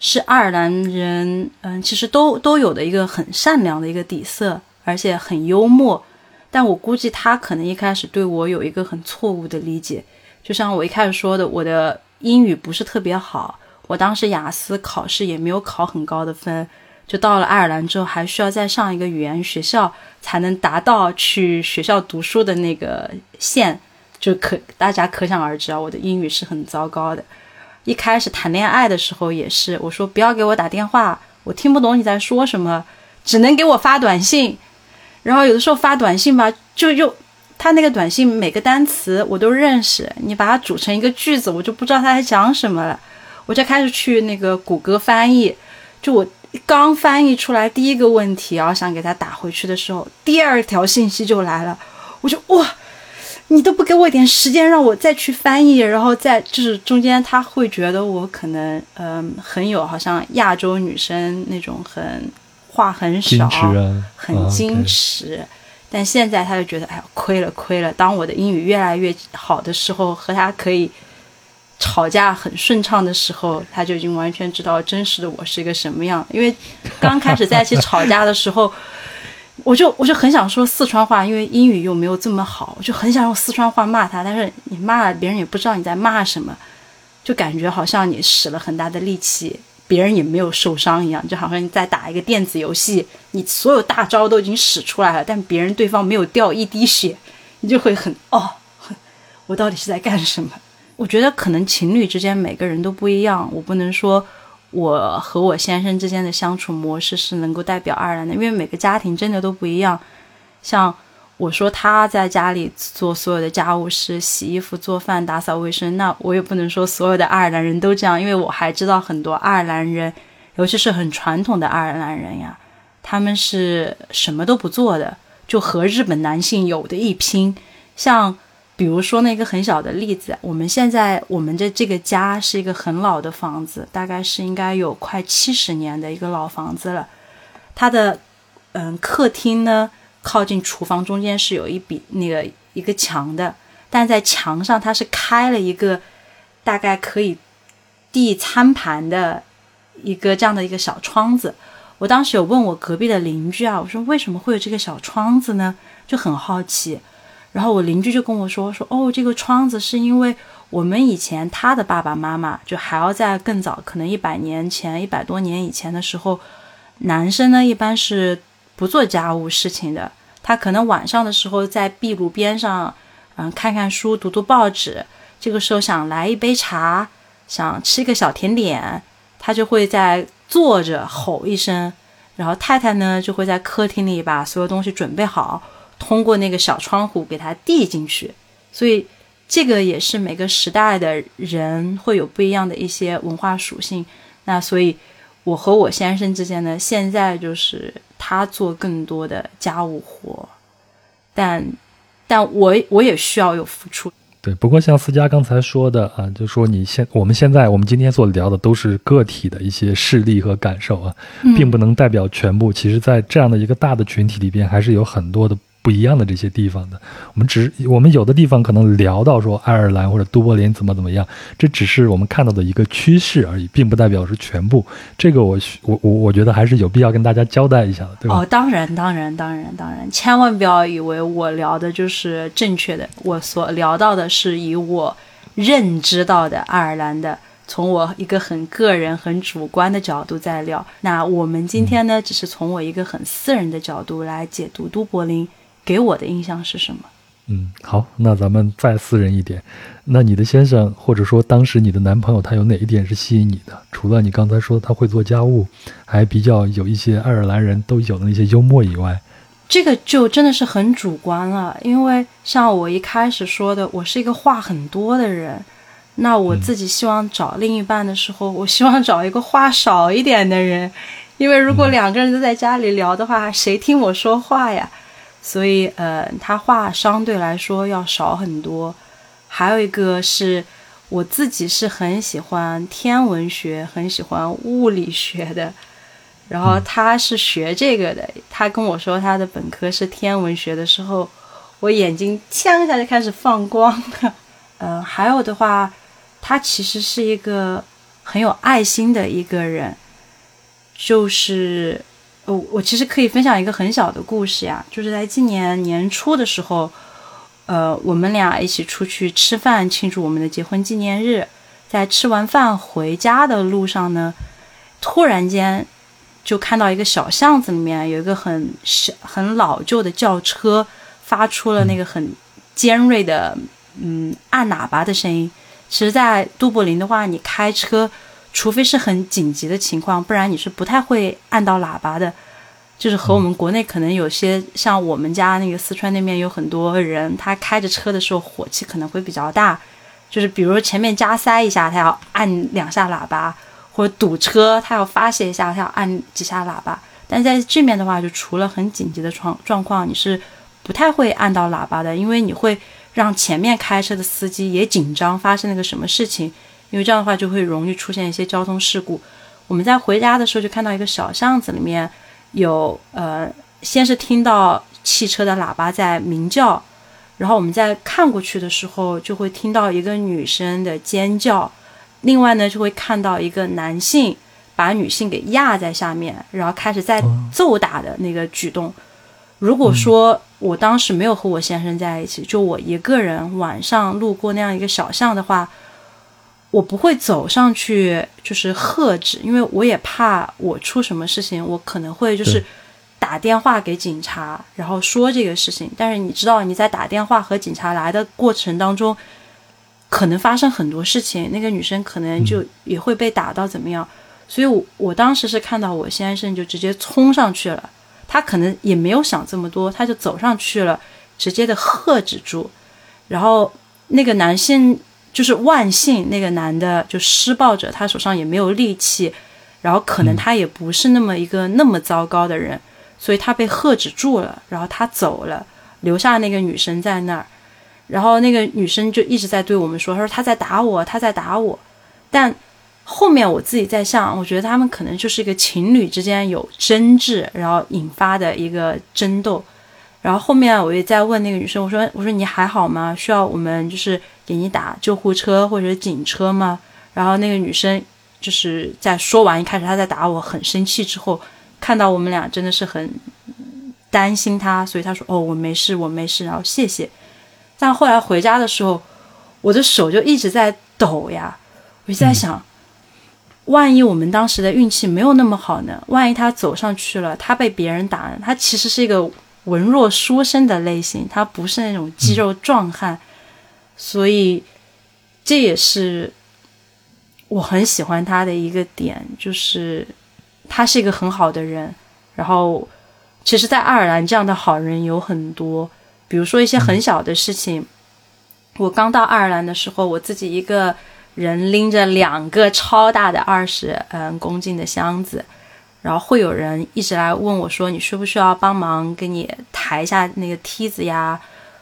是爱尔兰人，嗯，其实都都有的一个很善良的一个底色，而且很幽默。但我估计他可能一开始对我有一个很错误的理解，就像我一开始说的，我的英语不是特别好，我当时雅思考试也没有考很高的分。就到了爱尔兰之后，还需要再上一个语言学校，才能达到去学校读书的那个线，就可大家可想而知啊，我的英语是很糟糕的。一开始谈恋爱的时候也是，我说不要给我打电话，我听不懂你在说什么，只能给我发短信。然后有的时候发短信吧，就又他那个短信每个单词我都认识，你把它组成一个句子，我就不知道他在讲什么了。我就开始去那个谷歌翻译，就我。刚翻译出来第一个问题，然后想给他打回去的时候，第二条信息就来了。我就哇，你都不给我一点时间让我再去翻译，然后再就是中间他会觉得我可能嗯很有好像亚洲女生那种很话很少，很矜持。但现在他就觉得哎呀亏了亏了。当我的英语越来越好的时候，和他可以。吵架很顺畅的时候，他就已经完全知道真实的我是一个什么样。因为刚开始在一起吵架的时候，我就我就很想说四川话，因为英语又没有这么好，我就很想用四川话骂他。但是你骂了别人也不知道你在骂什么，就感觉好像你使了很大的力气，别人也没有受伤一样，就好像你在打一个电子游戏，你所有大招都已经使出来了，但别人对方没有掉一滴血，你就会很哦，我到底是在干什么？我觉得可能情侣之间每个人都不一样，我不能说我和我先生之间的相处模式是能够代表爱尔兰的，因为每个家庭真的都不一样。像我说他在家里做所有的家务事，洗衣服、做饭、打扫卫生，那我也不能说所有的爱尔兰人都这样，因为我还知道很多爱尔兰人，尤其是很传统的爱尔兰人呀，他们是什么都不做的，就和日本男性有的一拼，像。比如说那个很小的例子，我们现在我们的这个家是一个很老的房子，大概是应该有快七十年的一个老房子了。它的嗯客厅呢，靠近厨房中间是有一笔那个一个墙的，但在墙上它是开了一个大概可以递餐盘的一个这样的一个小窗子。我当时有问我隔壁的邻居啊，我说为什么会有这个小窗子呢？就很好奇。然后我邻居就跟我说说哦，这个窗子是因为我们以前他的爸爸妈妈就还要在更早，可能一百年前、一百多年以前的时候，男生呢一般是不做家务事情的，他可能晚上的时候在壁炉边上，嗯，看看书、读读报纸，这个时候想来一杯茶，想吃一个小甜点，他就会在坐着吼一声，然后太太呢就会在客厅里把所有东西准备好。通过那个小窗户给他递进去，所以这个也是每个时代的人会有不一样的一些文化属性。那所以我和我先生之间呢，现在就是他做更多的家务活，但但我我也需要有付出。对，不过像思佳刚才说的啊，就说你现我们现在我们今天所聊的都是个体的一些事例和感受啊，并不能代表全部。其实，在这样的一个大的群体里边，还是有很多的。不一样的这些地方的，我们只我们有的地方可能聊到说爱尔兰或者都柏林怎么怎么样，这只是我们看到的一个趋势而已，并不代表是全部。这个我我我我觉得还是有必要跟大家交代一下的，对吧？哦，当然当然当然当然，千万不要以为我聊的就是正确的，我所聊到的是以我认知到的爱尔兰的，从我一个很个人很主观的角度在聊。那我们今天呢，只是从我一个很私人的角度来解读都柏林。给我的印象是什么？嗯，好，那咱们再私人一点，那你的先生或者说当时你的男朋友，他有哪一点是吸引你的？除了你刚才说他会做家务，还比较有一些爱尔兰人都有的那些幽默以外，这个就真的是很主观了。因为像我一开始说的，我是一个话很多的人，那我自己希望找另一半的时候，我希望找一个话少一点的人，因为如果两个人都在家里聊的话，谁听我说话呀？所以，呃，他话相对来说要少很多。还有一个是，我自己是很喜欢天文学，很喜欢物理学的。然后他是学这个的，他跟我说他的本科是天文学的时候，我眼睛呛一下就开始放光。嗯，还有的话，他其实是一个很有爱心的一个人，就是。我我其实可以分享一个很小的故事呀，就是在今年年初的时候，呃，我们俩一起出去吃饭庆祝我们的结婚纪念日，在吃完饭回家的路上呢，突然间就看到一个小巷子里面有一个很小很老旧的轿车，发出了那个很尖锐的嗯按喇叭的声音。其实，在都柏林的话，你开车。除非是很紧急的情况，不然你是不太会按到喇叭的。就是和我们国内可能有些像我们家那个四川那边有很多人，他开着车的时候火气可能会比较大，就是比如前面加塞一下，他要按两下喇叭，或者堵车他要发泄一下，他要按几下喇叭。但在这面的话，就除了很紧急的状状况，你是不太会按到喇叭的，因为你会让前面开车的司机也紧张，发生了个什么事情。因为这样的话就会容易出现一些交通事故。我们在回家的时候就看到一个小巷子里面有呃，先是听到汽车的喇叭在鸣叫，然后我们在看过去的时候就会听到一个女生的尖叫，另外呢就会看到一个男性把女性给压在下面，然后开始在揍打的那个举动。如果说我当时没有和我先生在一起，就我一个人晚上路过那样一个小巷的话。我不会走上去，就是喝止，因为我也怕我出什么事情，我可能会就是打电话给警察，然后说这个事情。但是你知道，你在打电话和警察来的过程当中，可能发生很多事情，那个女生可能就也会被打到怎么样。所以，我我当时是看到我先生就直接冲上去了，他可能也没有想这么多，他就走上去了，直接的喝止住，然后那个男性。就是万幸，那个男的就施暴者，他手上也没有力气，然后可能他也不是那么一个那么糟糕的人，所以他被喝止住了，然后他走了，留下那个女生在那儿，然后那个女生就一直在对我们说，她说他在打我，他在打我，但后面我自己在想，我觉得他们可能就是一个情侣之间有争执，然后引发的一个争斗。然后后面我也在问那个女生，我说：“我说你还好吗？需要我们就是给你打救护车或者警车吗？”然后那个女生就是在说完一开始她在打我很生气之后，看到我们俩真的是很担心她，所以她说：“哦，我没事，我没事。”然后谢谢。但后来回家的时候，我的手就一直在抖呀，我就在想，万一我们当时的运气没有那么好呢？万一他走上去了，他被别人打，他其实是一个。文弱书生的类型，他不是那种肌肉壮汉，所以这也是我很喜欢他的一个点，就是他是一个很好的人。然后，其实，在爱尔兰这样的好人有很多，比如说一些很小的事情。我刚到爱尔兰的时候，我自己一个人拎着两个超大的二十嗯公斤的箱子。然后会有人一直来问我，说你需不需要帮忙给你抬一下那个梯子呀？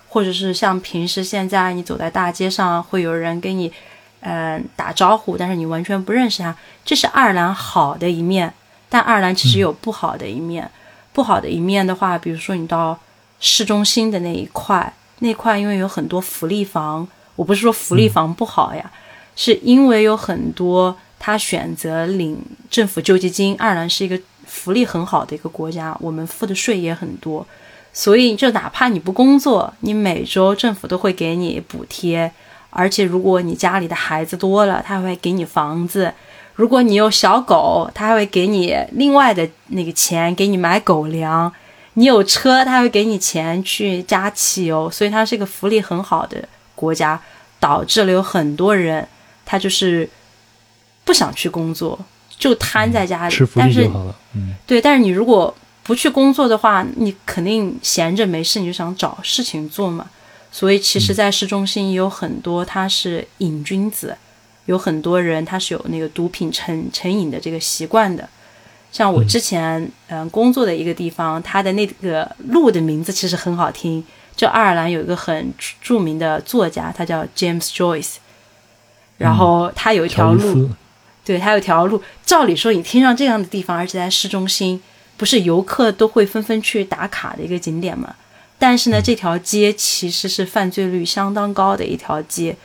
或者是像平时现在你走在大街上，会有人跟你，嗯打招呼，但是你完全不认识他。这是爱尔兰好的一面，但爱尔兰其实有不好的一面。不好的一面的话，比如说你到市中心的那一块，那块因为有很多福利房，我不是说福利房不好呀，是因为有很多。他选择领政府救济金。爱尔兰是一个福利很好的一个国家，我们付的税也很多，所以就哪怕你不工作，你每周政府都会给你补贴。而且如果你家里的孩子多了，他会给你房子；如果你有小狗，他还会给你另外的那个钱，给你买狗粮。你有车，他会给你钱去加汽油，所以它是一个福利很好的国家，导致了有很多人他就是不想去工作，就瘫在家里。吃福但是利就好了。嗯，对，但是你如果不去工作的话，你肯定闲着没事，你就想找事情做嘛。所以其实，在市中心也有很多他是瘾君子，有很多人他是有那个毒品成成瘾的这个习惯的。像我之前嗯工作的一个地方，它的那个路的名字其实很好听，就爱尔兰有一个很著名的作家，他叫 James Joyce，然后他有一条路。对，它有条路。照理说，你听上这样的地方，而且在市中心，不是游客都会纷纷去打卡的一个景点吗？但是呢，这条街其实是犯罪率相当高的一条街。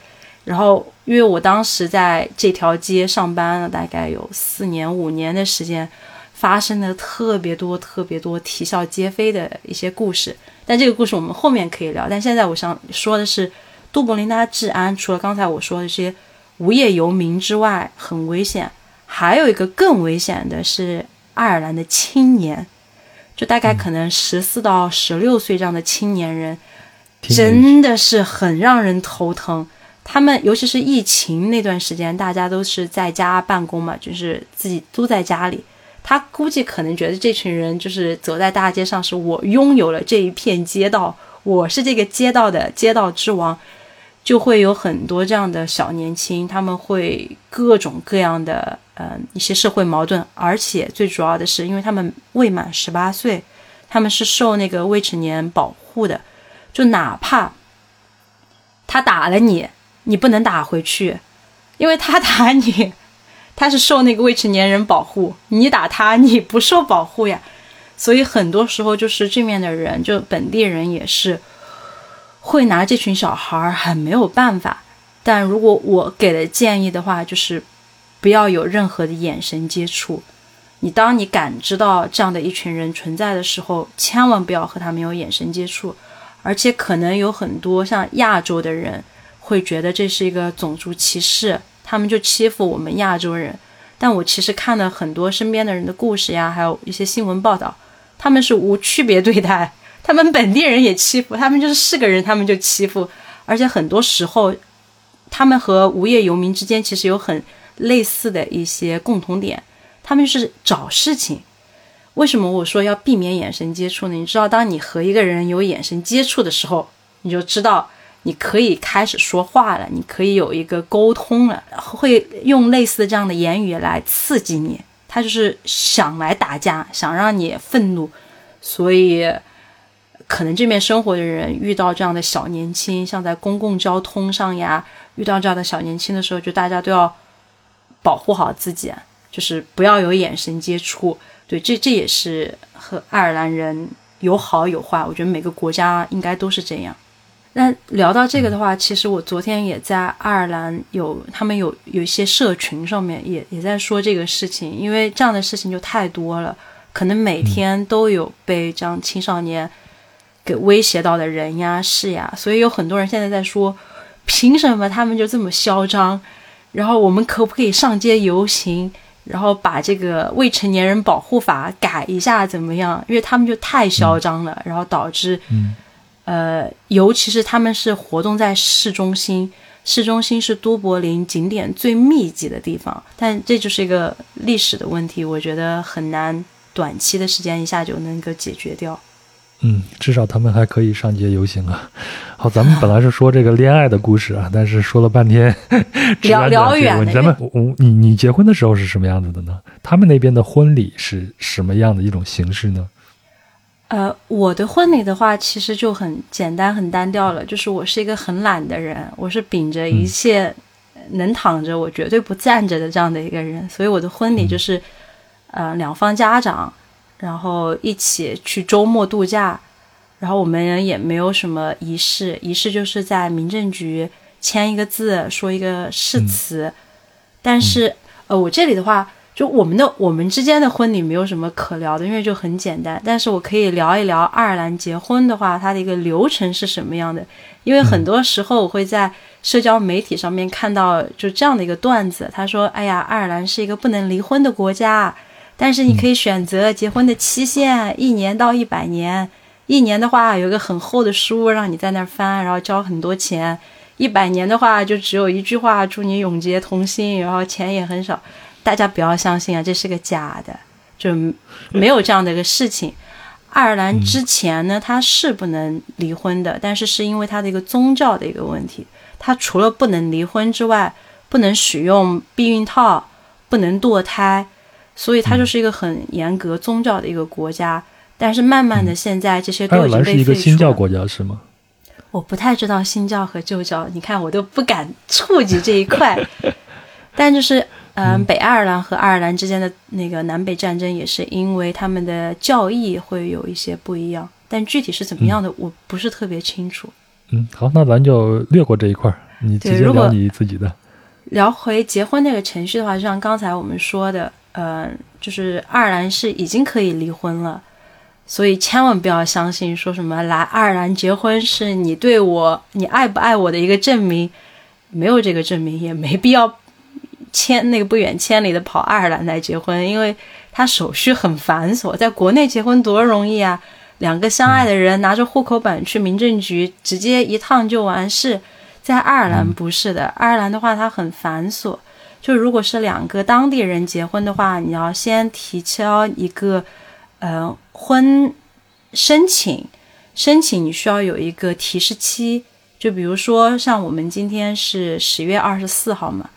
然后，因为我当时在这条街上班了，大概有四年、五年的时间，发生了特别多、特别多啼笑皆非的一些故事。但这个故事我们后面可以聊。但现在我想说的是，都柏林它治安，除了刚才我说的这些无业游民之外很危险，还有一个更危险的是爱尔兰的青年，就大概可能十四到十六岁这样的青年人，听真的是很让人头疼。他们尤其是疫情那段时间，大家都是在家办公嘛，就是自己都在家里。他估计可能觉得这群人就是走在大街上，是我拥有了这一片街道，我是这个街道的街道之王，就会有很多这样的小年轻，他们会各种各样的呃一些社会矛盾，而且最主要的是，因为他们未满十八岁，他们是受那个未成年保护的，就哪怕他打了你，你不能打回去，因为他打你，他是受那个未成年人保护，你打他，你不受保护呀。所以很多时候就是这面的人，就本地人也是会拿这群小孩儿很没有办法。但如果我给的建议的话，就是不要有任何的眼神接触。你当你感知到这样的一群人存在的时候，千万不要和他们有眼神接触。而且可能有很多像亚洲的人会觉得这是一个种族歧视，他们就欺负我们亚洲人。但我其实看了很多身边的人的故事呀，还有一些新闻报道，他们是无区别对待，他们本地人也欺负，他们就是是个人，他们就欺负。而且很多时候，他们和无业游民之间其实有很类似的一些共同点，他们是找事情。为什么我说要避免眼神接触呢？你知道，当你和一个人有眼神接触的时候，你就知道你可以开始说话了，你可以有一个沟通了，会用类似的这样的言语来刺激你。他就是想来打架，想让你愤怒，所以可能这边生活的人遇到这样的小年轻，像在公共交通上呀，遇到这样的小年轻的时候，就大家都要保护好自己，就是不要有眼神接触。对，这这也是和爱尔兰人有好有坏，我觉得每个国家应该都是这样。那聊到这个的话，其实我昨天也在爱尔兰有，他们有有一些社群上面也也在说这个事情，因为这样的事情就太多了，可能每天都有被这样青少年给威胁到的人呀、事呀，所以有很多人现在在说，凭什么他们就这么嚣张？然后我们可不可以上街游行？然后把这个未成年人保护法改一下怎么样？因为他们就太嚣张了，然后导致，呃，尤其是他们是活动在市中心，市中心是都柏林景点最密集的地方，但这就是一个历史的问题，我觉得很难短期的时间一下就能够解决掉。嗯，至少他们还可以上街游行啊。好，咱们本来是说这个恋爱的故事啊，但是说了半天 聊聊远了。咱们，我你你结婚的时候是什么样子的呢？他们那边的婚礼是什么样的一种形式呢？呃，我的婚礼的话，其实就很简单、很单调了。就是我是一个很懒的人，我是秉着一切能躺着我绝对不站着的这样的一个人，所以我的婚礼就是，呃，两方家长。然后一起去周末度假，然后我们也没有什么仪式，仪式就是在民政局签一个字，说一个誓词。但是，呃，我这里的话，就我们的我们之间的婚礼没有什么可聊的，因为就很简单。但是我可以聊一聊爱尔兰结婚的话，它的一个流程是什么样的。因为很多时候我会在社交媒体上面看到就这样的一个段子，他说：“哎呀，爱尔兰是一个不能离婚的国家。”但是你可以选择结婚的期限，一年到一百年。一年的话，有个很厚的书让你在那儿翻，然后交很多钱；一百年的话，就只有一句话，祝你永结同心，然后钱也很少。大家不要相信啊，这是个假的，就没有这样的一个事情。爱尔兰之前呢，它是不能离婚的，但是是因为它的一个宗教的一个问题，它除了不能离婚之外，不能使用避孕套，不能堕胎，所以它就是一个很严格宗教的一个国家。但是慢慢的，现在这些都已经被是一个新教国家是吗？我不太知道新教和旧教，你看我都不敢触及这一块。但就是，嗯，北爱尔兰和爱尔兰之间的那个南北战争，也是因为他们的教义会有一些不一样。但具体是怎么样的，我不是特别清楚。嗯，好，那咱就略过这一块儿，你直接聊你自己的。聊回结婚那个程序的话，就像刚才我们说的，呃，就是爱尔兰是已经可以离婚了。所以千万不要相信说什么来爱尔兰结婚是你对我你爱不爱我的一个证明，没有这个证明也没必要千那个不远千里的跑爱尔兰来结婚，因为他手续很繁琐。在国内结婚多容易啊，两个相爱的人拿着户口本去民政局直接一趟就完事。在爱尔兰不是的，爱尔兰的话它很繁琐，就如果是两个当地人结婚的话，你要先提交一个。呃，婚申请申请你需要有一个提示期，就比如说像我们今天是十月二十四号嘛，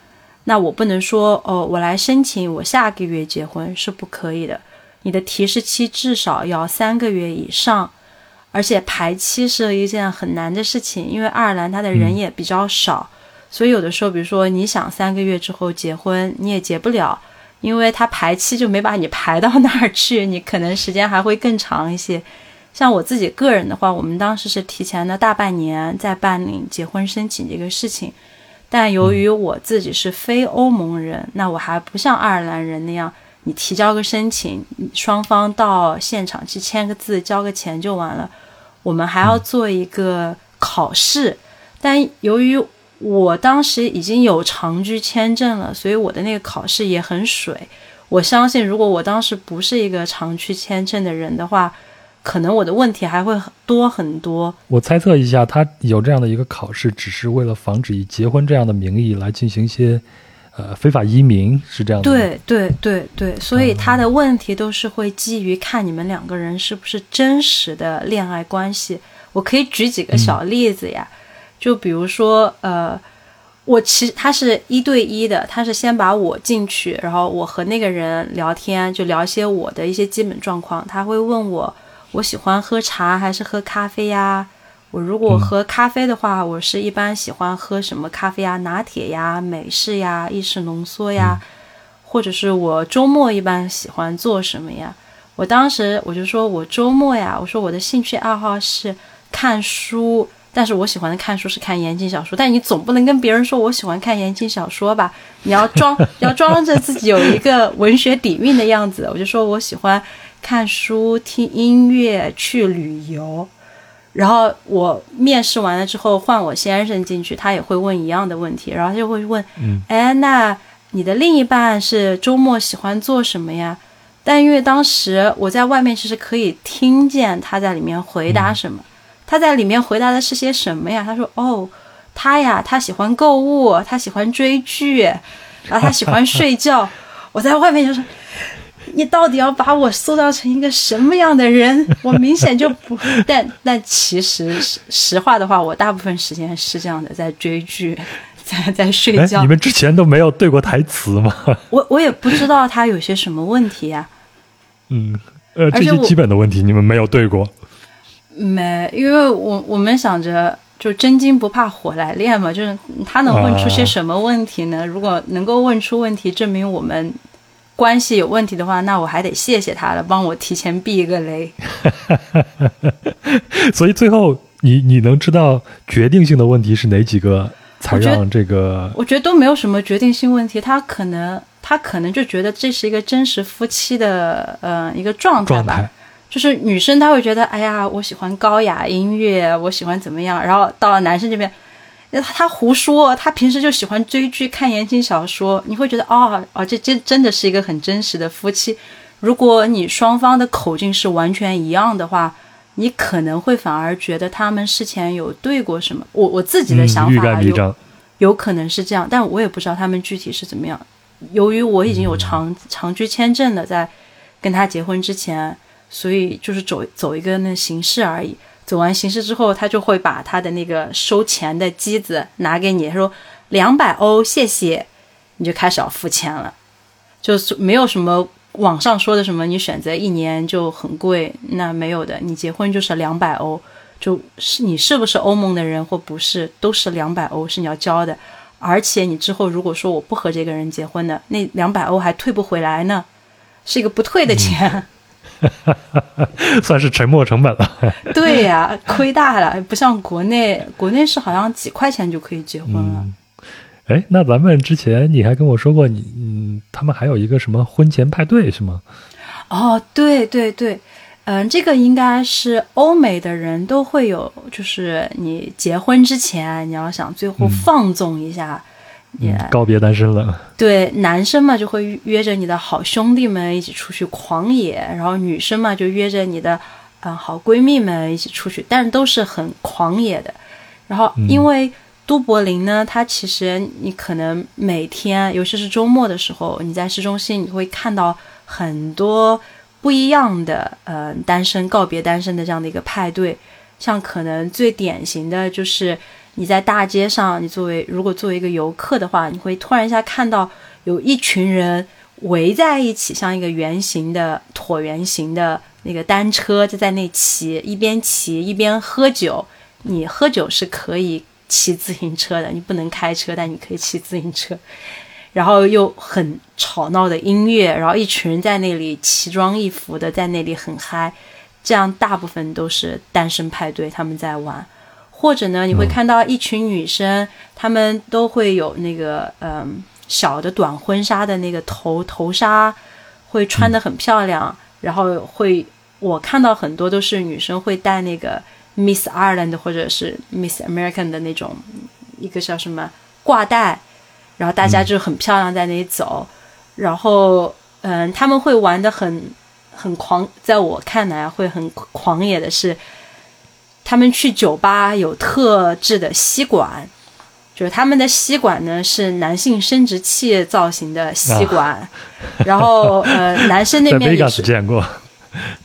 那我不能说哦，我来申请我下个月结婚是不可以的，你的提示期至少要三个月以上，而且排期是一件很难的事情，因为爱尔兰它的人也比较少，所以有的时候，比如说你想三个月之后结婚，你也结不了。因为他排期就没把你排到那儿去，你可能时间还会更长一些。像我自己个人的话，我们当时是提前了大半年在办理结婚申请这个事情，但由于我自己是非欧盟人，那我还不像爱尔兰人那样，你提交个申请，双方到现场去签个字、交个钱就完了。我们还要做一个考试，但由于我当时已经有长居签证了，所以我的那个考试也很水。我相信，如果我当时不是一个长居签证的人的话，可能我的问题还会多很多。我猜测一下，他有这样的一个考试，只是为了防止以结婚这样的名义来进行一些呃非法移民，是这样的。对对对对，所以他的问题都是会基于看你们两个人是不是真实的恋爱关系。我可以举几个小例子呀。就比如说，呃，我其实他是一对一的，他是先把我进去，然后我和那个人聊天，就聊一些我的一些基本状况。他会问我，我喜欢喝茶还是喝咖啡呀？我如果喝咖啡的话，我是一般喜欢喝什么咖啡呀？拿铁呀、美式呀、意式浓缩呀，或者是我周末一般喜欢做什么呀？我当时我就说我周末呀，我说我的兴趣爱好是看书。但是我喜欢的看书是看言情小说，但你总不能跟别人说我喜欢看言情小说吧？你要装，要装着自己有一个文学底蕴的样子。我就说我喜欢看书、听音乐、去旅游。然后我面试完了之后，换我先生进去，他也会问一样的问题，然后他就会问：哎，那你的另一半是周末喜欢做什么呀？但因为当时我在外面，其实可以听见他在里面回答什么。他在里面回答的是些什么呀？他说：“哦，他呀，他喜欢购物，他喜欢追剧，然后他喜欢睡觉。”我在外面就说：“你到底要把我塑造成一个什么样的人？”我明显就不…… 但但其实实话的话，我大部分时间是这样的，在追剧，在在睡觉。你们之前都没有对过台词吗？我我也不知道他有些什么问题呀。嗯，呃，这些基本的问题你们没有对过。没，因为我我们想着就真金不怕火来炼嘛，就是他能问出些什么问题呢？如果能够问出问题，证明我们关系有问题的话，那我还得谢谢他了，帮我提前避一个雷。所以最后，你你能知道决定性的问题是哪几个，才让这个？我觉得都没有什么决定性问题，他可能他可能就觉得这是一个真实夫妻的呃一个状态吧。就是女生她会觉得，哎呀，我喜欢高雅音乐，我喜欢怎么样？然后到了男生这边，他他胡说，他平时就喜欢追剧、看言情小说。你会觉得，哦哦，这真真的是一个很真实的夫妻。如果你双方的口径是完全一样的话，你可能会反而觉得他们事前有对过什么。我我自己的想法有有可能是这样，但我也不知道他们具体是怎么样。由于我已经有长长居签证了，在跟他结婚之前，所以就是走走一个那形式而已。走完形式之后，他就会把他的那个收钱的机子拿给你，他说两百欧，谢谢，你就开始要付钱了，就是没有什么网上说的什么你选择一年就很贵，那没有的，你结婚就是两百欧，就是你是不是欧盟的人或不是，都是两百欧是你要交的。而且你之后如果说我不和这个人结婚的，那两百欧还退不回来呢，是一个不退的钱，算是沉没成本了。对呀，亏大了，不像国内，国内是好像几块钱就可以结婚了。哎，那咱们之前你还跟我说过，你嗯，他们还有一个什么婚前派对是吗？哦，对对对。嗯，这个应该是欧美的人都会有，就是你结婚之前，你要想最后放纵一下，也告别单身了。对，男生嘛就会约着你的好兄弟们一起出去狂野，然后女生嘛就约着你的嗯好闺蜜们一起出去，但是都是很狂野的。然后因为都柏林呢，它其实你可能每天，尤其是周末的时候，你在市中心你会看到很多。不一样的，呃，单身告别单身的这样的一个派对，像可能最典型的就是你在大街上，你作为如果作为一个游客的话，你会突然一下看到有一群人围在一起，像一个圆形的椭圆形的那个单车就在那骑，一边骑一边喝酒。你喝酒是可以骑自行车的，你不能开车，但你可以骑自行车。然后又很吵闹的音乐，然后一群人在那里奇装异服的在那里很嗨，这样大部分都是单身派对，他们在玩。或者呢，你会看到一群女生，她们都会有那个嗯小的短婚纱的那个头头纱，会穿的很漂亮。然后会我看到很多都是女生会戴那个 Miss Ireland 或者是 Miss American 的那种一个叫什么挂带。然后大家就很漂亮在那里走，然后嗯，他们会玩的很很狂，在我看来会很狂野的是，他们去酒吧有特制的吸管，就是他们的吸管呢是男性生殖器造型的吸管，然后呃，男生那边 也是。见过，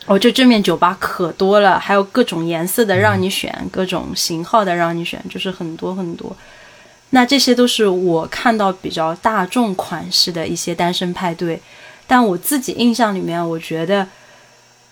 哦，就这面酒吧可多了，还有各种颜色的让你选，各种型号的让你选，就是很多很多。那这些都是我看到比较大众款式的一些单身派对，但我自己印象里面，我觉得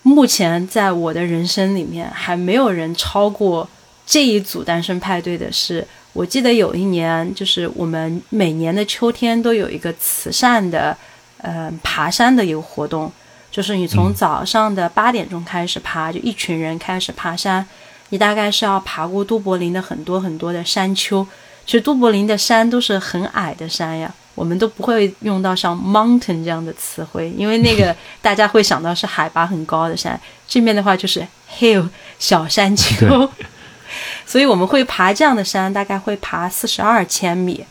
目前在我的人生里面还没有人超过这一组单身派对的是，我记得有一年，就是我们每年的秋天都有一个慈善的，呃，爬山的一个活动，就是你从早上的八点钟开始爬，就一群人开始爬山，你大概是要爬过都柏林的很多很多的山丘。其实都柏林的山都是很矮的山呀，我们都不会用到像 mountain 这样的词汇，因为那个 大家会想到是海拔很高的山。这边的话就是 hill 小山丘，所以我们会爬这样的山，大概会爬四十二千米，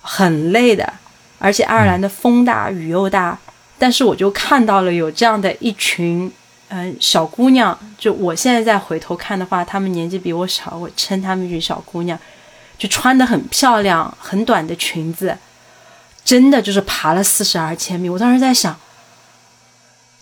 很累的。而且爱尔兰的风大雨又大，但是我就看到了有这样的一群嗯小姑娘，就我现在再回头看的话，她们年纪比我小，我称她们一群小姑娘。就穿的很漂亮，很短的裙子，真的就是爬了四十二千米。我当时在想，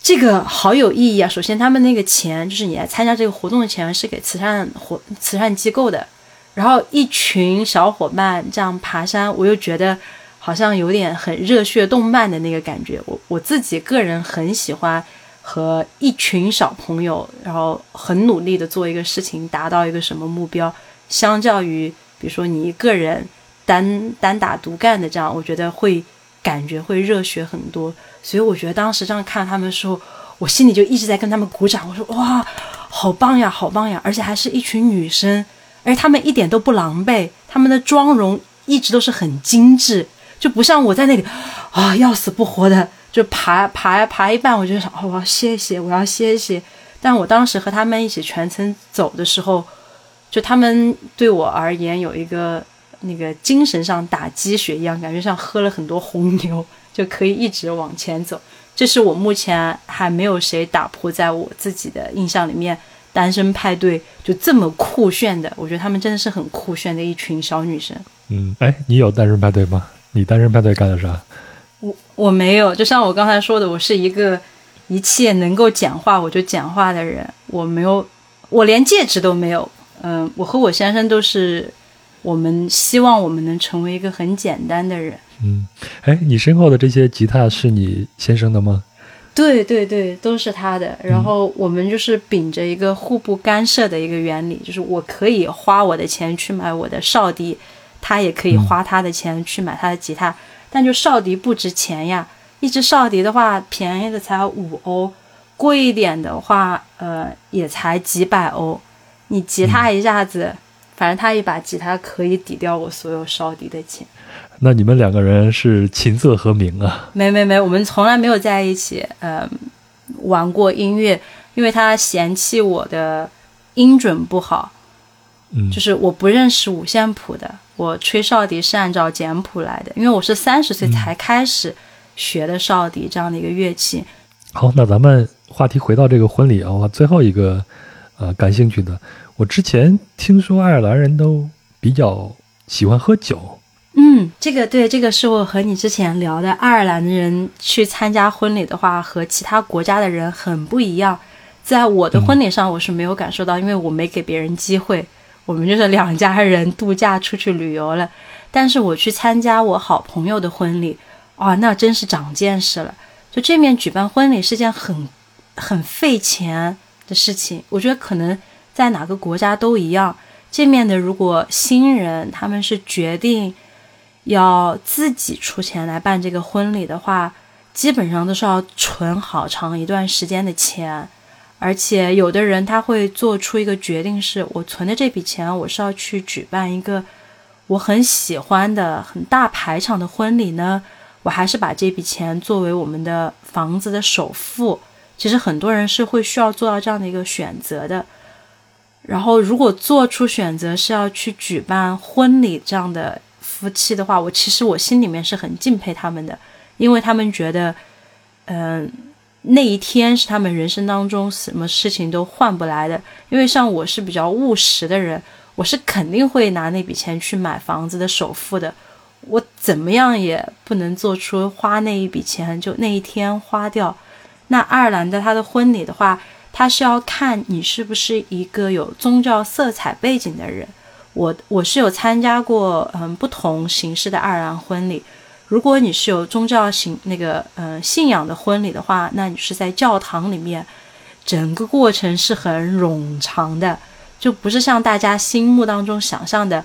这个好有意义啊！首先，他们那个钱就是你来参加这个活动的钱是给慈善活慈善机构的。然后一群小伙伴这样爬山，我又觉得好像有点很热血动漫的那个感觉。我我自己个人很喜欢和一群小朋友，然后很努力的做一个事情，达到一个什么目标，相较于。比如说你一个人单单打独干的这样，我觉得会感觉会热血很多。所以我觉得当时这样看他们的时候，我心里就一直在跟他们鼓掌。我说哇，好棒呀，好棒呀！而且还是一群女生，而且她们一点都不狼狈，她们的妆容一直都是很精致，就不像我在那里啊要死不活的就爬爬爬一半，我就想哦我要歇歇，我要歇歇。但我当时和他们一起全程走的时候。就他们对我而言有一个那个精神上打鸡血一样，感觉像喝了很多红牛，就可以一直往前走。这是我目前还没有谁打破，在我自己的印象里面，单身派对就这么酷炫的，我觉得他们真的是很酷炫的一群小女生。嗯，哎，你有单身派对吗？你单身派对干了啥？我我没有，就像我刚才说的，我是一个一切能够讲话我就讲话的人，我没有，我连戒指都没有。嗯，我和我先生都是，我们希望我们能成为一个很简单的人。嗯，哎，你身后的这些吉他是你先生的吗？对对对，都是他的。然后我们就是秉着一个互不干涉的一个原理，就是我可以花我的钱去买我的少笛，他也可以花他的钱去买他的吉他。但就少笛不值钱呀，一支少笛的话，便宜的才五欧，贵一点的话，呃，也才几百欧。你吉他一下子，反正他一把吉他可以抵掉我所有烧笛的钱。那你们两个人是琴瑟和鸣啊？没没没，我们从来没有在一起，呃，玩过音乐，因为他嫌弃我的音准不好。嗯，就是我不认识五线谱的。我吹少笛是按照简谱来的，因为我是三十岁才开始学的少笛这样的一个乐器。好，那咱们话题回到这个婚礼啊，我最后一个呃感兴趣的，我之前听说爱尔兰人都比较喜欢喝酒。嗯，这个对，这个是我和你之前聊的，爱尔兰人去参加婚礼的话，和其他国家的人很不一样。在我的婚礼上，我是没有感受到，因为我没给别人机会。我们就是两家人度假出去旅游了，但是我去参加我好朋友的婚礼，哇，那真是长见识了。就这面举办婚礼是件很很费钱的事情，我觉得可能在哪个国家都一样。这面的如果新人他们是决定要自己出钱来办这个婚礼的话，基本上都是要存好长一段时间的钱。而且有的人他会做出一个决定，是我存的这笔钱，我是要去举办一个我很喜欢的很大排场的婚礼呢，我还是把这笔钱作为我们的房子的首付。其实很多人是会需要做到这样的一个选择的。然后如果做出选择是要去举办婚礼这样的夫妻的话，我其实我心里面是很敬佩他们的，因为他们觉得，嗯。那一天是他们人生当中什么事情都换不来的，因为像我是比较务实的人，我是肯定会拿那笔钱去买房子的首付的。我怎么样也不能做出花那一笔钱就那一天花掉。那爱尔兰的他的婚礼的话，他是要看你是不是一个有宗教色彩背景的人。我我是有参加过嗯不同形式的爱尔兰婚礼。如果你是有宗教信那个嗯信仰的婚礼的话，那你是在教堂里面，整个过程是很冗长的，就不是像大家心目当中想象的，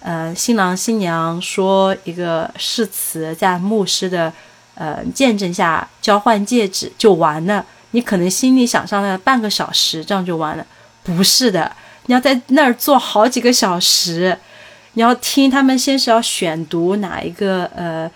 呃，新郎新娘说一个誓词，在牧师的呃见证下交换戒指就完了。你可能心里想象的半个小时这样就完了，不是的，你要在那儿坐好几个小时，你要听他们先是要选读哪一个呃。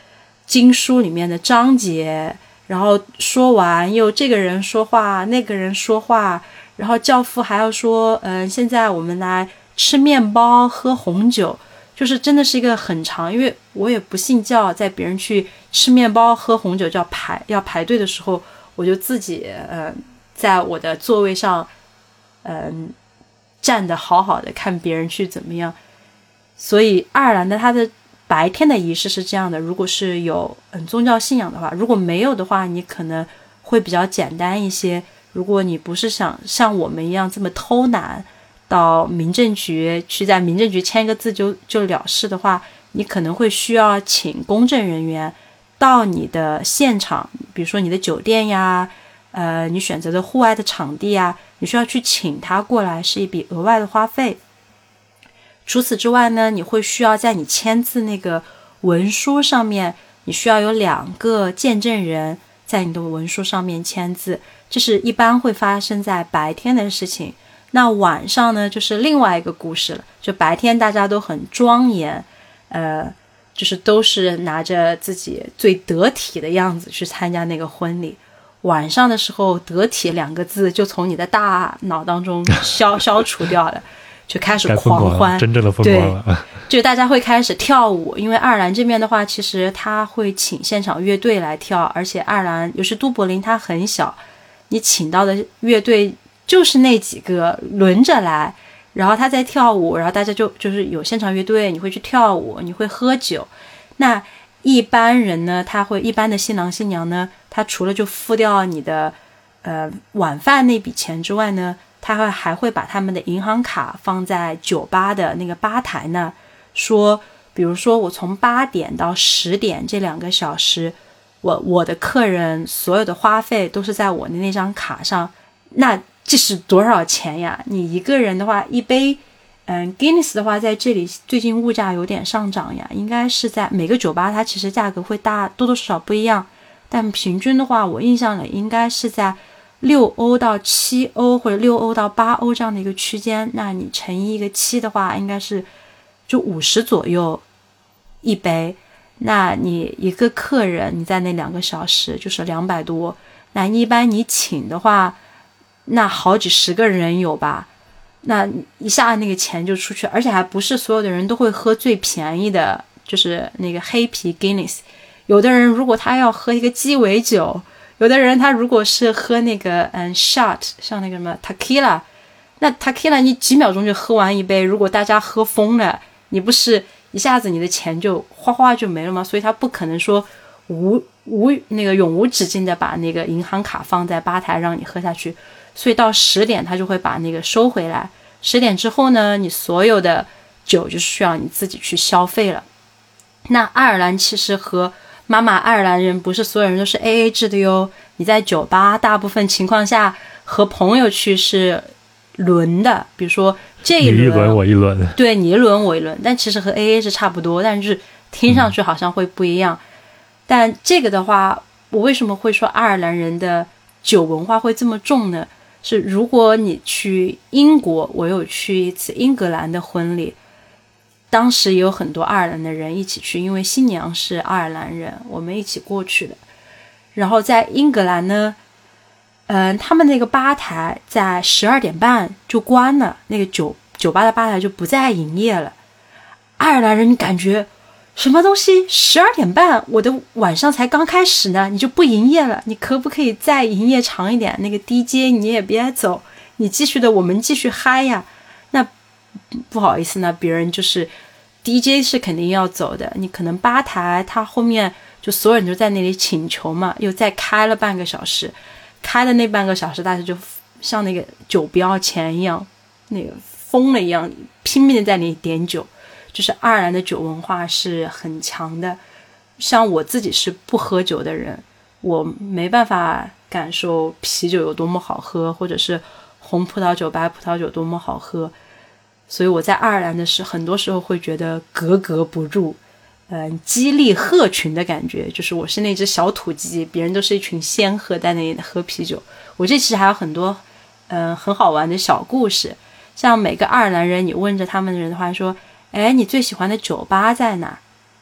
经书里面的章节，然后说完，又这个人说话，那个人说话，然后教父还要说，嗯，现在我们来吃面包，喝红酒，就是真的是一个很长，因为我也不信教，在别人去吃面包、喝红酒叫排要排队的时候，我就自己嗯，在我的座位上，嗯，站的好好的，看别人去怎么样。所以爱尔兰的他的。白天的仪式是这样的，如果是有嗯宗教信仰的话，如果没有的话，你可能会比较简单一些。如果你不是想像我们一样这么偷懒，到民政局去在民政局签一个字就就了事的话，你可能会需要请公证人员到你的现场，比如说你的酒店呀，呃，你选择的户外的场地呀，你需要去请他过来，是一笔额外的花费。除此之外呢，你会需要在你签字那个文书上面，你需要有两个见证人在你的文书上面签字，这是一般会发生在白天的事情。那晚上呢，就是另外一个故事了。就白天大家都很庄严，呃，就是都是拿着自己最得体的样子去参加那个婚礼。晚上的时候，“得体”两个字就从你的大脑当中 消消除掉了。就开始狂欢，真正的疯狂了。就大家会开始跳舞，因为爱尔兰这边的话，其实他会请现场乐队来跳，而且爱尔兰尤其都柏林它很小，你请到的乐队就是那几个轮着来，然后他在跳舞，然后大家就就是有现场乐队，你会去跳舞，你会喝酒。那一般人呢，他会一般的新郎新娘呢，他除了就付掉你的呃晚饭那笔钱之外呢，他会还会把他们的银行卡放在酒吧的那个吧台那。说，比如说我从八点到十点这两个小时，我我的客人所有的花费都是在我的那张卡上，那这是多少钱呀？你一个人的话，一杯，嗯，Guinness 的话，在这里最近物价有点上涨呀，应该是在每个酒吧它其实价格会大多多少少不一样，但平均的话，我印象里应该是在六欧到七欧或者六欧到八欧这样的一个区间，那你乘以一个七的话，应该是。就五十左右一杯，那你一个客人你在那两个小时就是两百多。那一般你请的话，那好几十个人有吧？那一下那个钱就出去，而且还不是所有的人都会喝最便宜的，就是那个黑啤 Guinness。有的人如果他要喝一个鸡尾酒，有的人他如果是喝那个嗯 shot，像那个什么 Tequila，那 Tequila 你几秒钟就喝完一杯。如果大家喝疯了。你不是一下子你的钱就哗哗就没了吗？所以他不可能说无无那个永无止境的把那个银行卡放在吧台让你喝下去，所以到十点他就会把那个收回来。十点之后呢，你所有的酒就需要你自己去消费了。那爱尔兰其实和妈妈爱尔兰人不是所有人都是 A A 制的哟。你在酒吧大部分情况下和朋友去是。轮的，比如说这一轮我一轮，对你一轮我一轮，但其实和 A A 是差不多，但是听上去好像会不一样。但这个的话，我为什么会说爱尔兰人的酒文化会这么重呢？是如果你去英国，我有去一次英格兰的婚礼，当时也有很多爱尔兰的人一起去，因为新娘是爱尔兰人，我们一起过去的。然后在英格兰呢。嗯，他们那个吧台在十二点半就关了，那个酒酒吧的吧台就不再营业了。爱尔兰人感觉什么东西？十二点半，我的晚上才刚开始呢，你就不营业了？你可不可以再营业长一点？那个 DJ 你也别走，你继续的，我们继续嗨呀。那不好意思呢，别人就是 DJ 是肯定要走的，你可能吧台他后面就所有人都在那里请求嘛，又再开了半个小时。开的那半个小时，大家就像那个酒标钱一样，那个疯了一样，拼命的在那里点酒。就是爱尔兰的酒文化是很强的。像我自己是不喝酒的人，我没办法感受啤酒有多么好喝，或者是红葡萄酒、白葡萄酒多么好喝。所以我在爱尔兰的时，很多时候会觉得格格不入。嗯，激励鹤群的感觉，就是我是那只小土鸡，别人都是一群仙鹤在那里喝啤酒。我这其实还有很多，嗯，很好玩的小故事。像每个爱尔兰人，你问着他们的人的话，说：“哎，你最喜欢的酒吧在哪？”